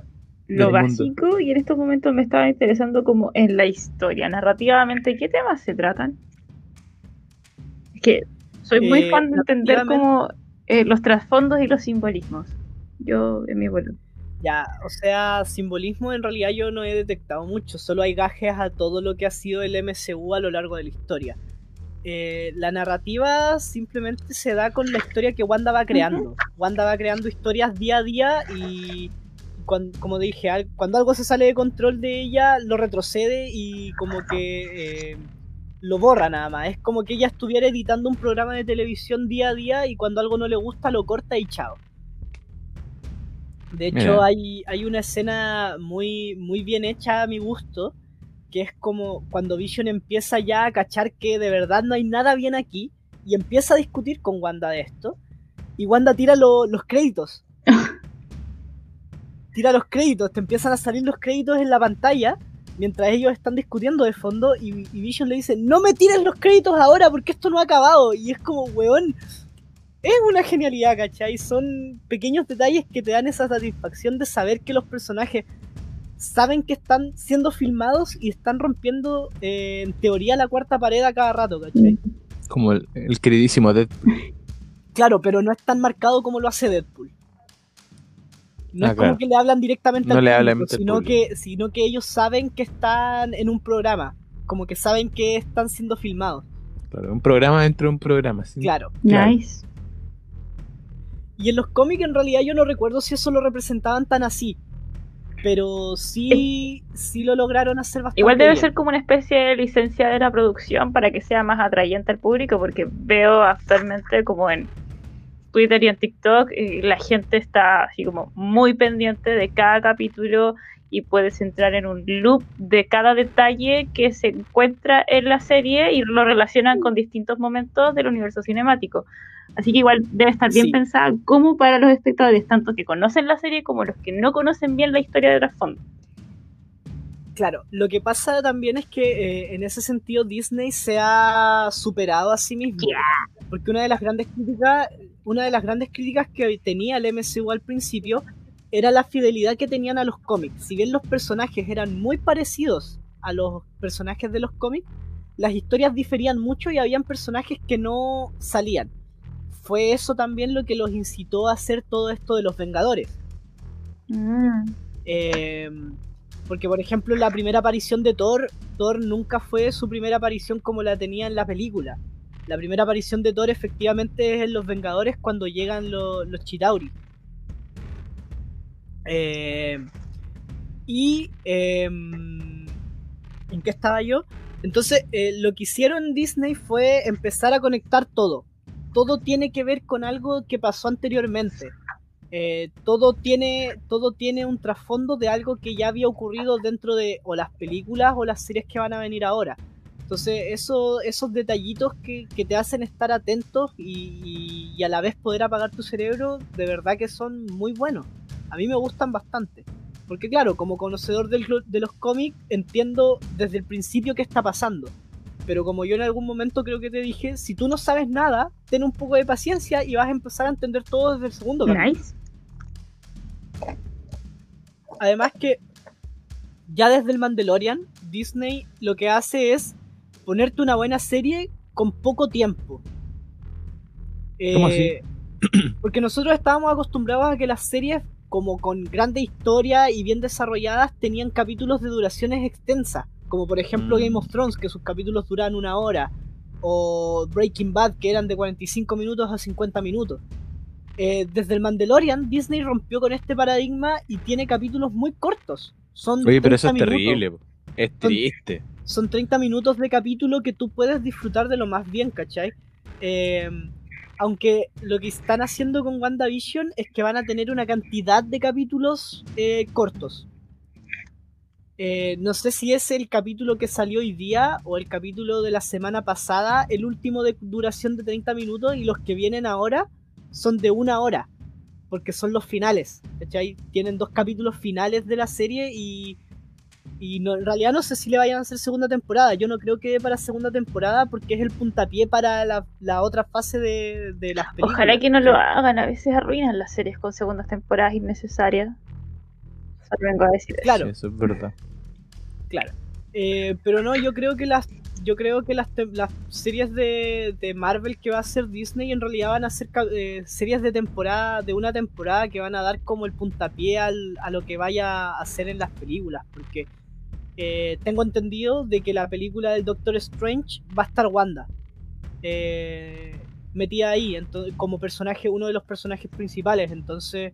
B: lo
C: mundo.
B: básico y en estos momentos me estaba interesando como en la historia, narrativamente, ¿qué temas se tratan? Que soy muy
A: Eh,
B: fan de entender como eh, los trasfondos y los simbolismos. Yo, en mi vuelo.
A: Ya, o sea, simbolismo en realidad yo no he detectado mucho, solo hay gajes a todo lo que ha sido el MCU a lo largo de la historia. Eh, la narrativa simplemente se da con la historia que Wanda va creando. Wanda va creando historias día a día y cuan- como dije, cuando algo se sale de control de ella, lo retrocede y como que eh, lo borra nada más. Es como que ella estuviera editando un programa de televisión día a día y cuando algo no le gusta lo corta y chao. De hecho,
C: Mira.
A: hay, hay una escena muy, muy bien hecha a mi gusto, que es como cuando Vision empieza ya a cachar que de verdad no hay nada bien aquí y empieza a discutir con Wanda de esto, y Wanda tira lo- los créditos. tira los créditos, te empiezan a salir los créditos en la pantalla mientras ellos están discutiendo de fondo y, y Vision le dice, no me tires los créditos ahora porque esto no ha acabado. Y es como, weón, es una genialidad, ¿cachai? Son pequeños detalles que te dan esa satisfacción de saber que los personajes saben que están siendo filmados y están rompiendo, eh, en teoría, la cuarta pared a cada rato, ¿cachai?
C: Como el, el queridísimo Deadpool.
A: Claro, pero no es tan marcado como lo hace Deadpool. No
C: Ah,
A: es como
C: claro.
A: que le hablan directamente
C: No
A: al
C: le hablan al
A: sino
C: público.
A: que, sino que ellos saben que están en un programa. Como que saben que están siendo filmados.
C: Claro, un programa dentro de un programa. ¿sí?
A: Claro.
C: Claro.
B: Nice.
A: Y en los cómics en realidad yo no recuerdo si eso lo representaban tan así. Pero sí, sí lo lograron hacer bastante
B: Igual debe
A: bien.
B: ser como una especie de licencia de la producción para que sea más atrayente al público, porque veo actualmente como en Twitter y en TikTok eh, la gente está así como muy pendiente de cada capítulo y puedes entrar en un loop de cada detalle que se encuentra en la serie y lo relacionan con distintos momentos del universo cinemático. Así que igual debe estar bien
A: Sí.
B: pensada como para los espectadores, tanto que conocen la serie como los que no conocen bien la historia de trasfondo.
A: Claro, lo que pasa también es que eh, en ese sentido Disney se ha superado a sí mismo. Porque una de las grandes críticas, una de las grandes críticas que tenía el MCU al principio era la fidelidad que tenían a los cómics. Si bien los personajes eran muy parecidos a los personajes de los cómics, las historias diferían mucho y habían personajes que no salían. Fue eso también lo que los incitó a hacer todo esto de los Vengadores.
B: Mm.
A: Eh, porque, por ejemplo, la primera aparición de Thor, Thor nunca fue su primera aparición como la tenía en la película. La primera aparición de Thor efectivamente es en Los Vengadores cuando llegan lo- los Chitauri. Eh, y... eh, ¿En qué estaba yo? Entonces, eh, lo que hicieron Disney fue empezar a conectar todo. Todo tiene que ver con algo que pasó anteriormente. Eh, todo tiene todo tiene un trasfondo de algo que ya había ocurrido dentro de o las películas o las series que van a venir ahora. Entonces, eso, esos detallitos que, que te hacen estar atentos y, y- y a la vez poder apagar tu cerebro, de verdad que son muy buenos. A mí me gustan bastante. Porque claro, como conocedor del- de los cómics, entiendo desde el principio qué está pasando. Pero como yo en algún momento creo que te dije, si tú no sabes nada, ten un poco de paciencia y vas a empezar a entender todo desde el segundo.
B: Nice.
A: Además que ya desde el Mandalorian, Disney lo que hace es ponerte una buena serie con poco tiempo.
C: ¿Cómo
A: Eh, Porque nosotros estábamos acostumbrados a que las series, como con grande historia y bien desarrolladas, tenían capítulos de duraciones extensas. Como por ejemplo
C: Mm.
A: Game of Thrones, que sus capítulos duraban una hora. O Breaking Bad, que eran de 45 minutos a 50 minutos. Eh, desde el Mandalorian, Disney rompió con este paradigma y tiene capítulos muy cortos. Son
C: Oye, pero eso es
A: 30 minutos.
C: terrible. Es triste.
A: Son 30 minutos de capítulo que tú puedes disfrutar de lo más bien, ¿cachai? Eh, aunque lo que están haciendo con WandaVision es que van a tener una cantidad de capítulos eh, cortos. Eh, no sé si es el capítulo que salió hoy día o el capítulo de la semana pasada, el último de duración de 30 minutos y los que vienen ahora son de una hora, porque son los finales, ¿cachai? Tienen dos capítulos finales de la serie y, y no, en realidad no sé si le vayan a hacer segunda temporada. Yo no creo que dé para segunda temporada porque es el puntapié para la, la otra fase de, de las películas.
B: Ojalá que no lo hagan, a veces arruinan las series con segundas temporadas innecesarias. Solo vengo a decir eso.
A: Claro,
C: Sí, eso es verdad.
A: claro. Eh, pero no, yo creo que las yo creo que las, las series de, Marvel que va a hacer Disney en realidad van a ser eh, series de temporada, de una temporada que van a dar como el puntapié al- a lo que vaya a hacer en las películas. Porque eh, tengo entendido de que la película del Doctor Strange va a estar Wanda. eh, metida ahí como personaje, uno de los personajes principales. Entonces,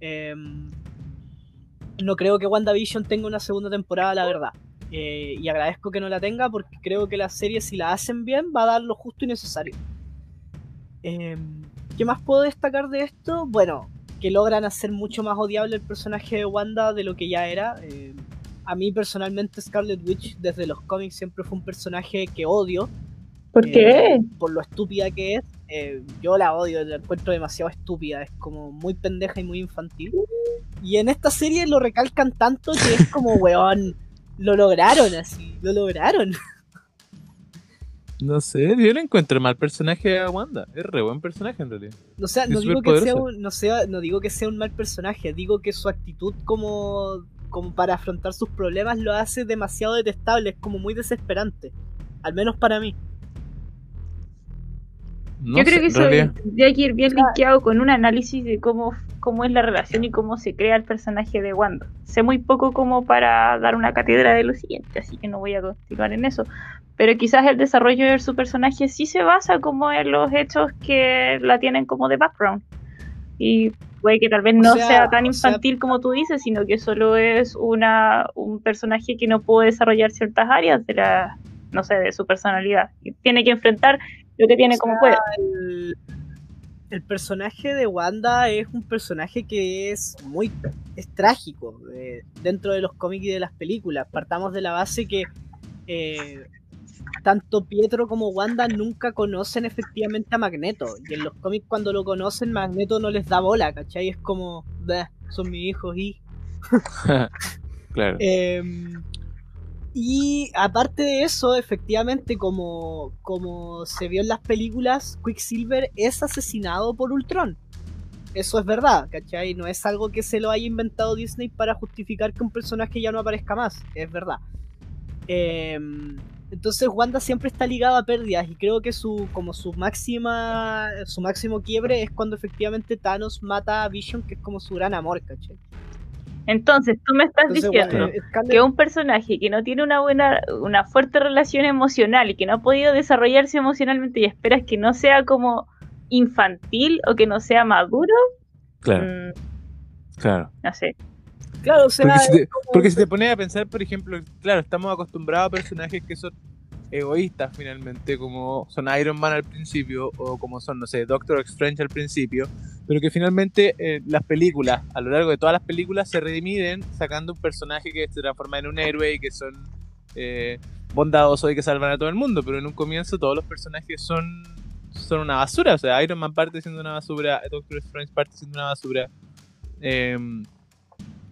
A: em, no creo que WandaVision tenga una segunda temporada, la verdad. Eh, y agradezco que no la tenga porque creo que la serie, si la hacen bien, va a dar lo justo y necesario. Em, ¿Qué más puedo destacar de esto? Bueno, que logran hacer mucho más odiable el personaje de Wanda de lo que ya era. Eh, a mí personalmente Scarlet Witch desde los cómics siempre fue un personaje que odio
B: ¿Por
A: Eh,
B: qué?
A: por lo estúpida que es. Eh, yo la odio, la encuentro demasiado estúpida, es como muy pendeja y muy infantil. Y en esta serie lo recalcan tanto que es como, weón, lo lograron así, lo lograron.
C: No sé, yo no encuentro mal personaje a Wanda. Es re buen personaje en realidad.
A: O sea,
C: Es
A: no digo, que sea un, no, sea, no digo que sea un mal personaje, digo que su actitud como como para afrontar sus problemas lo hace demasiado detestable, es como muy desesperante. Al menos para mí.
B: Yo creo que eso tendría que ir bien linkeado con un análisis de cómo, cómo es la relación y cómo se crea el personaje de Wanda. Sé muy poco como para dar una cátedra de lo siguiente, así que no voy a continuar en eso. Pero quizás el desarrollo de su personaje sí se basa como en los hechos que la tienen como de background. Y puede que tal vez no sea, tan infantil como tú dices, sino que solo es una, un personaje que no puede desarrollar ciertas áreas de la, no sé, de su personalidad. Tiene que enfrentar lo que tiene como puede.
A: El, personaje de Wanda es un personaje que es muy es trágico eh, dentro de los cómics y de las películas. Partamos de la base que eh, tanto Pietro como Wanda nunca conocen efectivamente a Magneto. Y en los cómics cuando lo conocen, Magneto no les da bola, ¿cachai? Es como, son mis hijos y...
C: claro.
A: Em, y aparte de eso, efectivamente, como, como se vio en las películas, Quicksilver es asesinado por Ultron. Eso es verdad, ¿cachai? No es algo que se lo haya inventado Disney para justificar que un personaje ya no aparezca más, es verdad. Em, entonces Wanda siempre está ligada a pérdidas y creo que su como su máxima su máximo quiebre es cuando efectivamente Thanos mata a Vision, que es como su gran amor, ¿cachai?
B: Entonces, tú me estás diciendo que un personaje que no tiene una buena, una fuerte relación emocional y que no ha podido desarrollarse emocionalmente y esperas que no sea como infantil o que no sea maduro.
C: Claro. Mm, claro.
B: No sé.
A: Claro, o sea,
C: porque, si te, porque si te pones a pensar, por ejemplo, claro, estamos acostumbrados a personajes que son egoístas finalmente, como son Iron Man al principio, o como son, no sé, Doctor Strange al principio, pero que finalmente eh, las películas, a lo largo de todas las películas, se redimiden sacando un personaje que se transforma en un héroe y que son eh, bondadosos y que salvan a todo el mundo, pero en un comienzo todos los personajes son, son una basura, o sea, Iron Man parte siendo una basura, Doctor Strange parte siendo una basura. Em,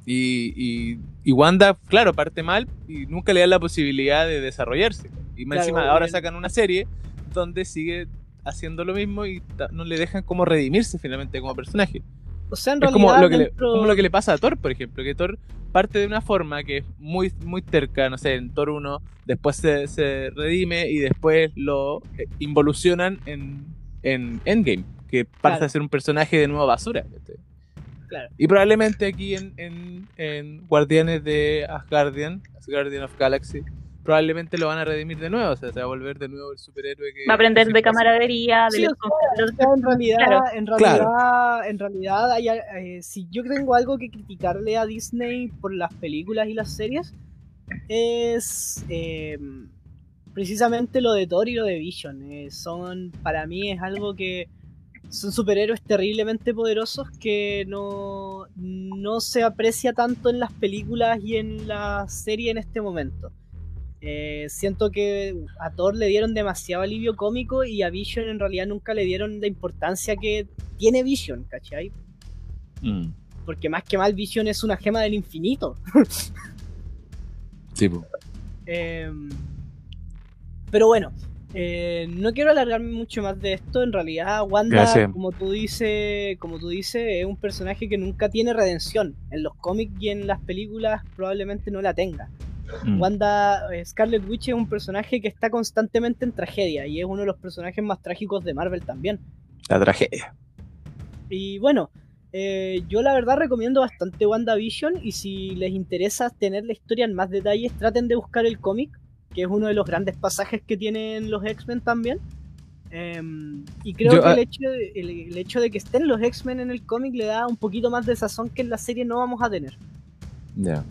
C: y, y, Wanda, claro, parte mal y nunca le da la posibilidad de desarrollarse. Y más encima ahora sacan una serie donde sigue haciendo lo mismo y no le dejan como redimirse finalmente como personaje.
A: O sea, en
C: es
A: realidad
C: como lo, que le, como lo que le pasa a Thor, por ejemplo, que Thor parte de una forma que es muy, muy terca, no sé, en Thor 1, después se, se redime y después lo eh, involucionan en, en Endgame, que pasa a ser un personaje de nuevo basura.
A: Claro.
C: Y probablemente aquí en, en, en Guardianes de Asgardian, Asgardian of Galaxy, probablemente lo van a redimir de nuevo, o sea, se va a volver de nuevo el superhéroe que...
B: Va a aprender de camaradería, de
A: en realidad, en realidad, en realidad eh, si yo tengo algo que criticarle a Disney por las películas y las series, es eh, precisamente lo de Thor y lo de Vision. Eh, son, para mí es algo que son superhéroes terriblemente poderosos que no, no se aprecia tanto en las películas y en la serie en este momento. Eh, siento que a Thor le dieron demasiado alivio cómico y a Vision en realidad nunca le dieron la importancia que tiene Vision, ¿cachai? Mm. Porque más que mal Vision es una gema del infinito.
C: sí,
A: em, pero bueno, eh, no quiero alargarme mucho más de esto. En realidad, Wanda, como tú dices, como tú dices, es un personaje que nunca tiene redención. En los cómics y en las películas probablemente no la tenga. Mm. Wanda, eh, Scarlet Witch es un personaje que está constantemente en tragedia y es uno de los personajes más trágicos de Marvel también.
C: La tragedia.
A: Y bueno, eh, yo la verdad recomiendo bastante WandaVision y si les interesa tener la historia en más detalles, traten de buscar el cómic, que es uno de los grandes pasajes que tienen los X-Men también. Em, y creo que el, ah, hecho de, el, hecho de que estén los X-Men en el cómic le da un poquito más de sazón que en la serie no vamos a tener.
C: Ya.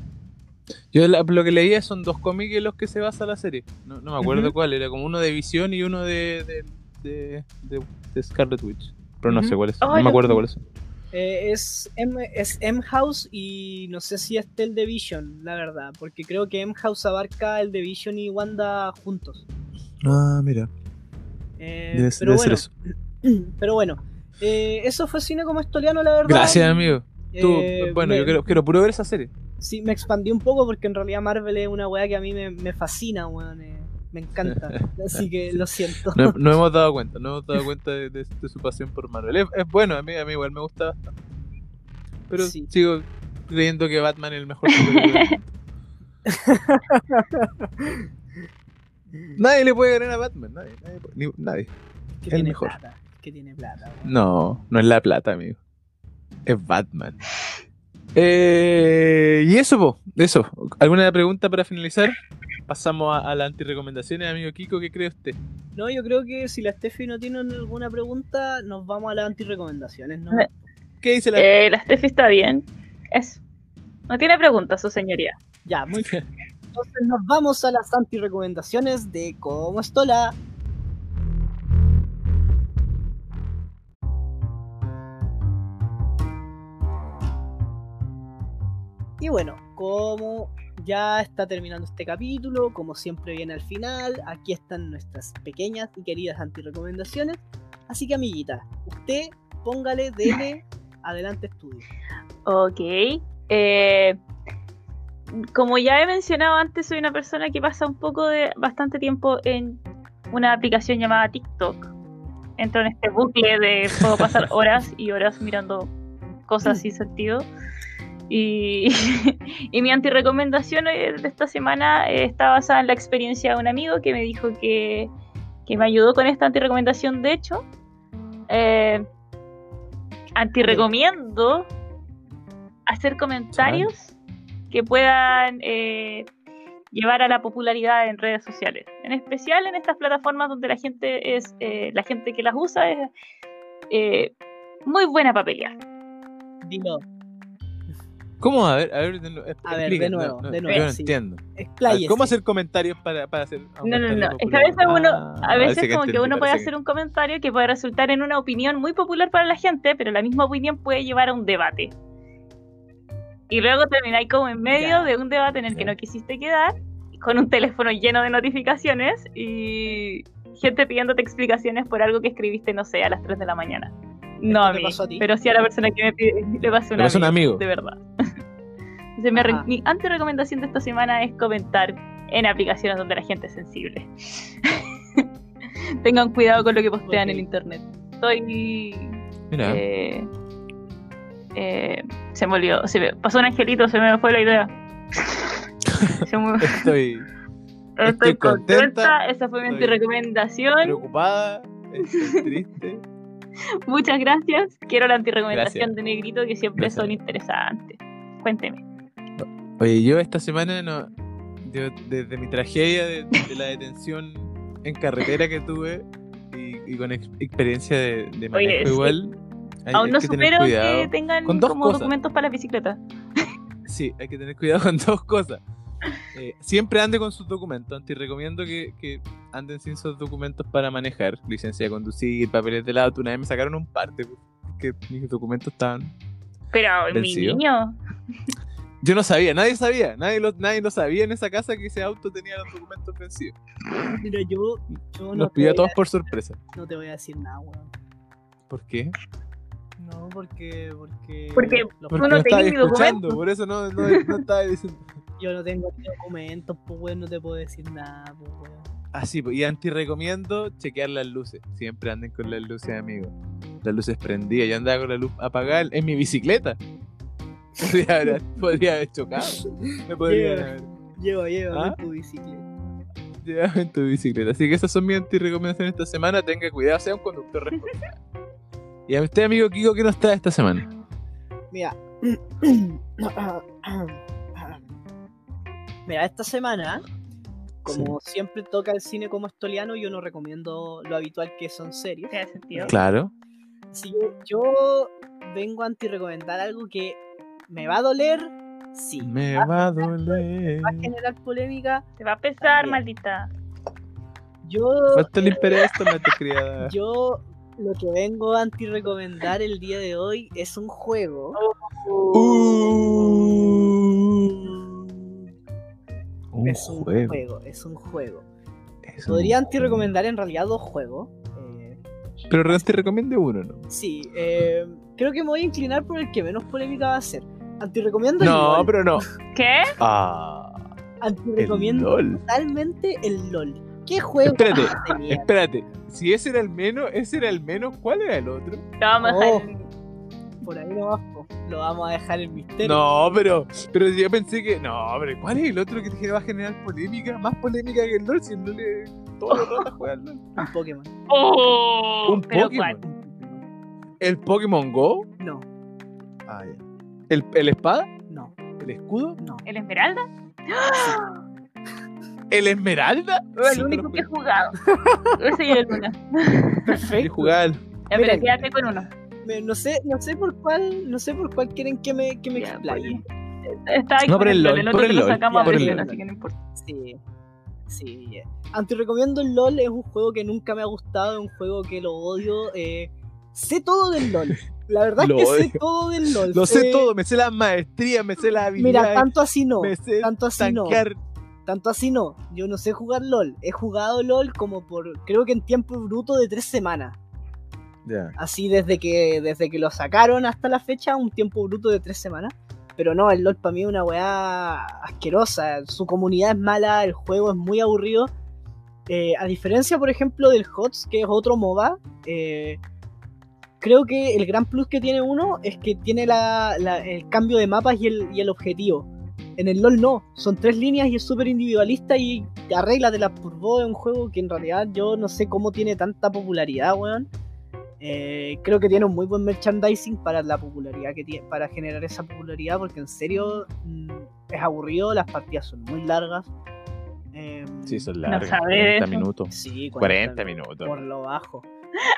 C: Yo lo que leía son dos cómics en los que se basa la serie. No, me acuerdo cuál, era como uno de Visión y uno de, de, de, Scarlet Witch. Pero no sé cuáles no me acuerdo cuáles son.
A: Eh, es, M, es M-House y no sé si es el de Vision, la verdad, porque creo que M-House abarca el de Vision y Wanda juntos.
C: Ah, mira.
A: Eh, debe, pero, bueno, ser eso. pero bueno, eh, eso fue cine como estoliano, la verdad.
C: Gracias, amigo. Tú, bueno, yo quiero, quiero puro ver esa serie
A: sí, me expandí un poco porque en realidad Marvel es una weá que a mí me, fascina, weón. Eh, me encanta. Así que lo siento.
C: No, hemos dado cuenta, no hemos dado cuenta de, su pasión por Marvel. Es, bueno, a mí, a mí igual me gusta bastante. Pero sigo, creyendo que Batman es el mejor. Nadie le puede ganar a Batman, nadie. Nadie. ni- nadie.
A: Que
C: El
A: tiene
C: mejor.
A: plata. Que tiene plata. weón.
C: No, no es la plata, amigo. Es Batman. Eh, y eso, po, eso. ¿Alguna pregunta para finalizar? Pasamos a, a las antirecomendaciones, amigo Kiko, ¿qué cree usted?
A: No, yo creo que si la Steffi no tiene alguna pregunta, nos vamos a las antirecomendaciones, ¿no?
B: Eh.
C: ¿Qué dice la
B: Eh, la Steffi está bien. Eso. No tiene preguntas, su señoría.
A: Ya, muy bien. Entonces nos vamos a las antirecomendaciones de cómo estola. Y bueno, como ya está terminando este capítulo, como siempre viene al final, aquí están nuestras pequeñas y queridas antirecomendaciones. Así que amiguita, usted póngale, dele, adelante estudio.
B: Ok. Eh, como ya he mencionado antes, soy una persona que pasa un poco de bastante tiempo en una aplicación llamada TikTok. Entro en este bucle de puedo pasar horas y horas mirando cosas sin sentido. Y, y mi antirecomendación de esta semana eh, está basada en la experiencia de un amigo que me dijo que, que me ayudó con esta antirecomendación. De hecho, eh, antirecomiendo hacer comentarios que puedan eh, llevar a la popularidad en redes sociales. En especial en estas plataformas donde la gente es eh, la gente que las usa es eh, muy buena para pelear.
A: Dilo,
C: ¿Cómo? A ver, a ver, de, nuevo,
A: A ver, de nuevo,
C: no, no,
A: de
C: Yo no
A: sí.
C: entiendo. Ver. ¿Cómo hacer comentarios para, para hacer
B: No, no, no. Es que a veces uno, a
C: Ah,
B: veces como que
C: entendí,
B: uno puede hacer un comentario que puede resultar en una opinión muy popular para la gente, pero la misma opinión puede llevar a un debate. Y luego termináis como en medio
A: Ya.
B: de un debate en el que
C: Ya.
B: no quisiste quedar, con un teléfono lleno de notificaciones y gente pidiéndote explicaciones por algo que escribiste, no sé, a las 3 de la mañana. No
A: ¿Esto
B: a mí,
A: a
B: pero sí a la persona que me pide, le pasó a un
C: un
B: amigo. de verdad. Entonces, mi, re- mi anti-recomendación de esta semana es comentar en aplicaciones donde la gente es sensible. Tengan cuidado con lo que postean en
A: Ok.
B: internet. Estoy.
C: Mira,
B: eh, eh, se me olvidó. Se me pasó un angelito, se me fue la idea. Me-
C: estoy
B: estoy,
C: estoy
B: contenta. Esa fue mi
C: estoy
B: anti-recomendación.
C: preocupada, estoy triste.
B: Muchas gracias. Quiero la anti-recomendación de Negrito, que siempre
C: Gracias.
B: son interesantes. Cuénteme.
C: Oye, yo esta semana no. yo, desde mi tragedia de, de la detención en carretera que tuve y, y con ex- experiencia de, de manejo
B: sí.
C: igual. hay-
B: Aún
C: hay
B: no
C: que
B: supero que tengan
C: con dos
B: como
C: cosas.
B: documentos para la bicicleta.
C: Sí, hay que tener cuidado con dos cosas. Eh, siempre ande con sus documentos. Te recomiendo que, que anden sin sus documentos para manejar. Licencia de conducir, papeles del auto. Una vez me sacaron un parte porque mis documentos estaban.
B: Pero mi
C: Vencido.
B: niño.
C: Yo no sabía, nadie sabía. Nadie lo, nadie lo sabía en esa casa que ese auto tenía los documentos vencidos.
A: Mira, yo, yo no,
C: Los pidió a todos por sorpresa.
A: no te voy a decir nada, weón.
C: ¿Por qué?
A: No, porque. Porque,
B: Porque
A: los-
B: Tú no
C: no estaba
B: tenías mi
C: escuchando,
B: documento.
C: por eso no, no, no estaba diciendo.
A: yo no tengo documentos, pues, weón, no te puedo decir nada, pues, weón.
C: Así, pues, y anti recomiendo chequear las luces. Siempre anden con las luces, amigo. Las luces prendidas. Yo andaba con la luz apagada en mi bicicleta. Podría haber, podría haber chocado. Me haber
A: Lleva, lleva,
C: ¿Ah?
A: tu bicicleta.
C: llevado en tu bicicleta. Así que esas son mis anti recomendaciones esta semana. Tenga cuidado, sea un conductor responsable. y a usted, amigo Kiko, ¿qué nos trae esta semana?
A: Mira. Mira, esta semana, como siempre toca el cine como estoliano, yo no recomiendo lo habitual que son series.
B: Tiene sentido.
C: Claro.
A: Así que yo vengo a anti-recomendar algo que me va a doler, sí.
C: Me va a doler.
A: Va a generar polémica.
B: Te va a pesar,
A: También.
B: maldita.
A: Yo,
C: Falta limpiar esto, criada.
A: yo lo que vengo a anti-recomendar el día de hoy es un juego.
C: Uh, un
A: es un
C: juego.
A: juego, es un juego.
C: es un
A: Podría anti-recomendar en realidad dos juegos. eh,
C: Pero te recomiende uno, ¿no?
A: sí, eh, creo que me voy a inclinar por el que menos polémica va a ser. Anti-recomiendo el
C: No,
A: LOL.
C: pero no.
B: ¿Qué?
C: Ah, el
A: Anti-recomiendo
C: LOL.
A: totalmente el LOL. ¿Qué juego
C: Espérate? Espérate, si ese era el menos, ese era el menos, ¿cuál era el otro?
B: Lo vamos a
A: Oh.
B: dejar en-
A: por ahí nomás, po. lo vamos a dejar en misterio.
C: No, pero, pero yo pensé que. No, pero ¿cuál es el otro que te va a generar polémica? Más polémica que el LOL, si el LOL es todo el rato juega al LOL.
A: Un Pokémon.
B: Oh,
C: Un
B: pero
C: Pokémon.
B: ¿cuál?
C: ¿El Pokémon Go?
A: No,
C: Ah, ya. ¿El, ¿El espada?
A: no,
C: ¿El escudo?
A: no.
B: ¿El Esmeralda?
C: ¿El Esmeralda?
B: el único que he jugado. Ese y el Luna.
A: Perfecto.
C: jugaba el-
B: Ya, pero quédate con uno.
A: Me- No sé, no sé por cuál, no sé por cuál quieren que me, que me
B: Ya,
A: explaye.
B: Está ahí
C: No,
B: con
C: por el
B: el LOL.
C: LOL,
B: El
C: por
B: otro
C: el
B: te lo
C: LOL,
B: sacamos a
C: por el LOL.
B: así que no importa.
A: Sí, sí. eh. Antirrecomiendo el LOL, es un juego que nunca me ha gustado, es un juego que lo odio. eh, sé todo del LOL. La verdad
C: Lo
A: es que sé todo del LOL.
C: Lo sé todo, me sé las maestrías, me sé las
A: Mira,
C: habilidades.
A: tanto así no.
C: me sé
A: Tanto así no. Tanto así no. Yo no sé jugar LOL. He jugado LOL como por, creo que en tiempo bruto de tres semanas.
C: Ya.
A: Así desde que, desde que lo sacaron hasta la fecha, un tiempo bruto de tres semanas. Pero no, el LOL para mí es una weá asquerosa. Su comunidad es mala, el juego es muy aburrido. Eh, a diferencia, por ejemplo, del HOTS, que es otro MOBA, eh, creo que el gran plus que tiene uno es que tiene la- la- el cambio de mapas y el, y el objetivo. En el LOL no, son tres líneas y es súper individualista y arréglatela por vos. Es un juego que en realidad yo no sé cómo tiene tanta popularidad, weón. Eh, creo que tiene un muy buen merchandising para la popularidad que tiene, para generar esa popularidad, porque en serio mm, es aburrido, las partidas son muy largas. Eh,
C: Sí, son
B: No
C: largas.
B: sabe
C: 40
B: eso.
C: minutos.
A: sí,
C: 40 minutos.
A: Por lo bajo.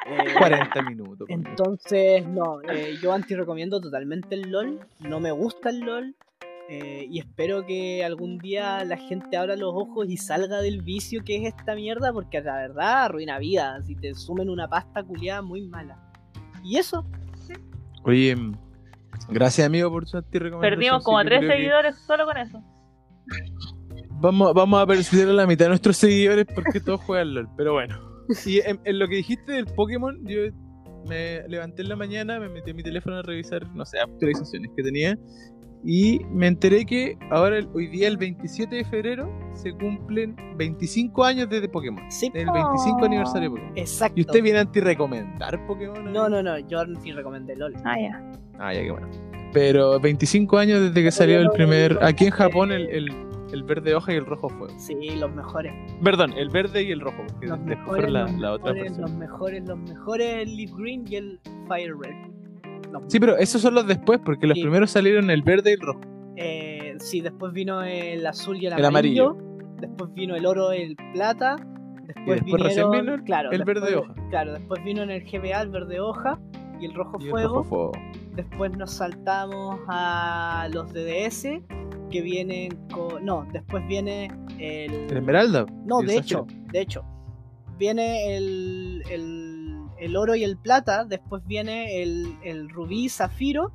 A: Eh,
C: 40 minutos. conmigo.
A: entonces, no, eh, yo anti recomiendo totalmente el LOL. No me gusta el LOL. eh, y espero que algún día la gente abra los ojos y salga del vicio que es esta mierda, porque la verdad arruina vidas. Y te sumen una pasta culiada muy mala. Y eso,
C: Oye, mm, gracias amigo por su recomendación.
B: Perdimos como a tres seguidores solo con eso.
C: Vamos, vamos a perder a la mitad de nuestros seguidores porque todos juegan LOL, pero bueno. Y en, en lo que dijiste del Pokémon, yo me levanté en la mañana, me metí a mi teléfono a revisar, no sé, actualizaciones que tenía. Y me enteré que ahora, hoy día, el 27 de febrero, se cumplen 25 años desde Pokémon.
A: sí,
C: El 25
B: Oh.
C: aniversario de Pokémon.
A: exacto.
C: ¿Y usted viene a anti-recomendar Pokémon?
A: No, no, no, yo sí recomendé LOL.
B: Ah, ya.
C: Ah, ya, qué bueno. Pero 25 años desde que salió el primer. Aquí en Japón, el, el, el verde hoja y el rojo fuego.
A: Sí, los mejores.
C: Perdón, el verde y el rojo, porque
A: Los
C: después
A: mejores,
C: la,
A: los,
C: la otra
A: mejores los mejores, los mejores, el Leaf Green y el Fire Red. Los
C: Sí, pero esos son los después, porque los
A: Sí.
C: primeros salieron el verde y el rojo.
A: Eh, sí, después vino el azul y el
C: El
A: amarillo. Después vino el oro y el plata. Después,
C: después recién
A: vinieron-
C: vino el-
A: claro,
C: el
A: después-
C: verde hoja.
A: Claro, después vino en el GBA el verde hoja y el rojo
C: Y el
A: fuego.
C: rojo fuego.
A: Después nos saltamos a los DDS que vienen con. No, después viene el.
C: El esmeralda.
A: No, de hecho, de hecho. Viene el, el, el oro y el plata, después viene el, el rubí zafiro,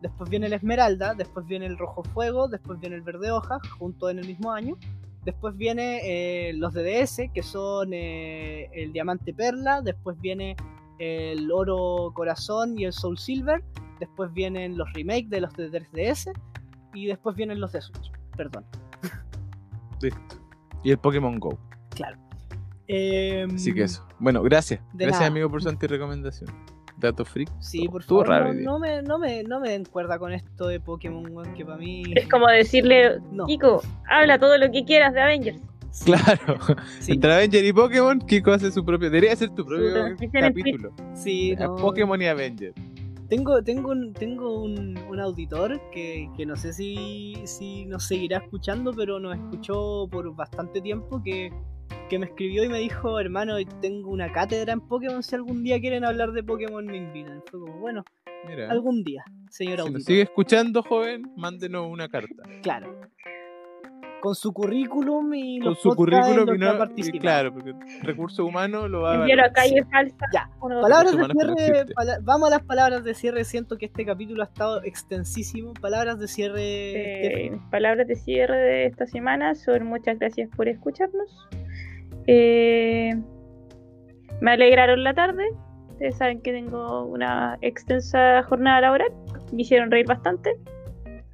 A: después viene el esmeralda, después viene el rojo fuego, después viene el verde hoja, junto en el mismo año. Después viene eh, los DDS, que son eh, el diamante perla, después viene el oro corazón y el soul silver, después vienen los remakes de los de 3DS y después vienen los de Switch. Perdón.
C: Listo. Y el Pokémon Go.
A: Em,
C: Así que eso. Bueno, gracias. Gracias,
A: nada.
C: amigo, por su anti-recomendación. Dato freak.
A: Sí, por
C: estuvo
A: favor,
C: raro
A: no, me, no, me, no me den cuerda con esto de Pokémon, que para mí...
B: Es como decirle,
A: No,
B: Kiko, habla todo lo que quieras de Avengers.
A: sí,
C: Claro.
A: sí,
C: Entre Avenger y Pokémon, Kiko hace su propio. Debería ser tu propio capítulo.
A: sí, no.
C: Pokémon y Avenger.
A: Tengo, tengo, un, tengo un, un auditor que, que no sé si, si nos seguirá escuchando, pero nos escuchó por bastante tiempo, que, que me escribió y me dijo, hermano, tengo una cátedra en Pokémon, si algún día quieren hablar de Pokémon me invitan. Fue como, bueno,
C: Mira.
A: algún día, señor
C: Si
A: auditor.
C: nos sigue escuchando, joven, mándenos una carta.
A: Claro. Con su currículum y
C: Con
A: los
C: su currículum y no. y claro, porque recursos humanos lo va a
B: calle falsa.
A: Ya. Palabras de
C: no
A: cierre, pala- vamos a las palabras de cierre. Siento que este capítulo ha estado extensísimo. Palabras de cierre.
B: Eh, palabras de cierre de esta semana son muchas gracias por escucharnos. Eh, me alegraron la tarde. Ustedes saben que tengo una extensa jornada laboral. Me hicieron reír bastante.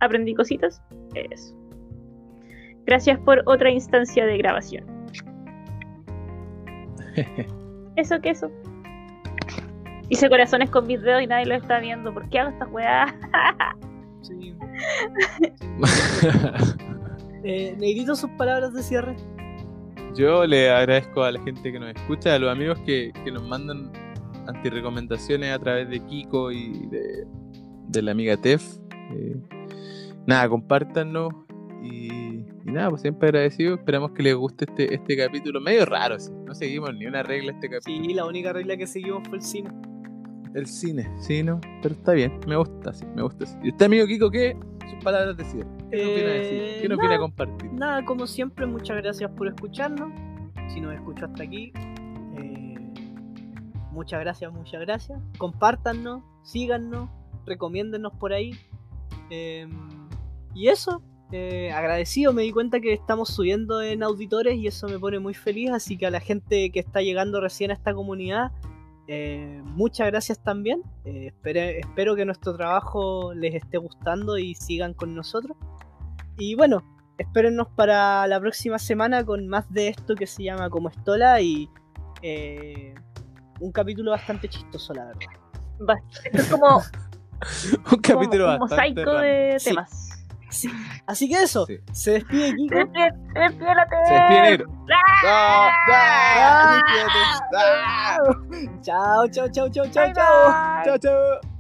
B: Aprendí cositas. Eso. Gracias por otra instancia de grabación. Eso que eso. Hice corazones con mis dedos y nadie lo está viendo. ¿Por qué hago esta weá?
A: Sí. Eh, Negrito, sus palabras de cierre.
C: Yo le agradezco a la gente que nos escucha, a los amigos que, que nos mandan antirecomendaciones a través de Kiko y de, de la amiga Tef. Eh, nada, compártanos y, y nada, pues siempre agradecido. Esperamos que les guste este, este capítulo. Medio raro, sí. No seguimos ni una regla este capítulo.
A: Sí, la única regla que seguimos fue el cine.
C: El cine, sí, ¿no? Pero está bien, me gusta así, me gusta así. ¿Y este amigo Kiko qué? Sus palabras de cierre. ¿Qué nos viene a decir?
A: Eh,
C: ¿Qué nos viene a compartir?
A: Nada, como siempre, muchas gracias por escucharnos. Si nos escuchó hasta aquí, eh, muchas gracias, muchas gracias. Compártanos, síganos, recomiéndennos por ahí. Eh, y eso, eh, agradecido, me di cuenta que estamos subiendo en auditores y eso me pone muy feliz. Así que a la gente que está llegando recién a esta comunidad, eh, muchas gracias también. Eh, espere- espero que nuestro trabajo les esté gustando y sigan con nosotros. Y bueno, espérennos para la próxima semana con más de esto que se llama Como Estola y eh, un capítulo bastante chistoso, la verdad.
B: Esto es como,
C: Un capítulo
B: como un
C: bastante
B: mosaico de temas.
A: Sí. Así que eso,
C: Sí.
A: se despide Kiko.
B: Despídete.
C: Se despide.
B: ¡Ah!
C: ¡Ah! ¡Ah!
A: Chao, chao, chao, chao, chao.
C: ¡Chao, chao!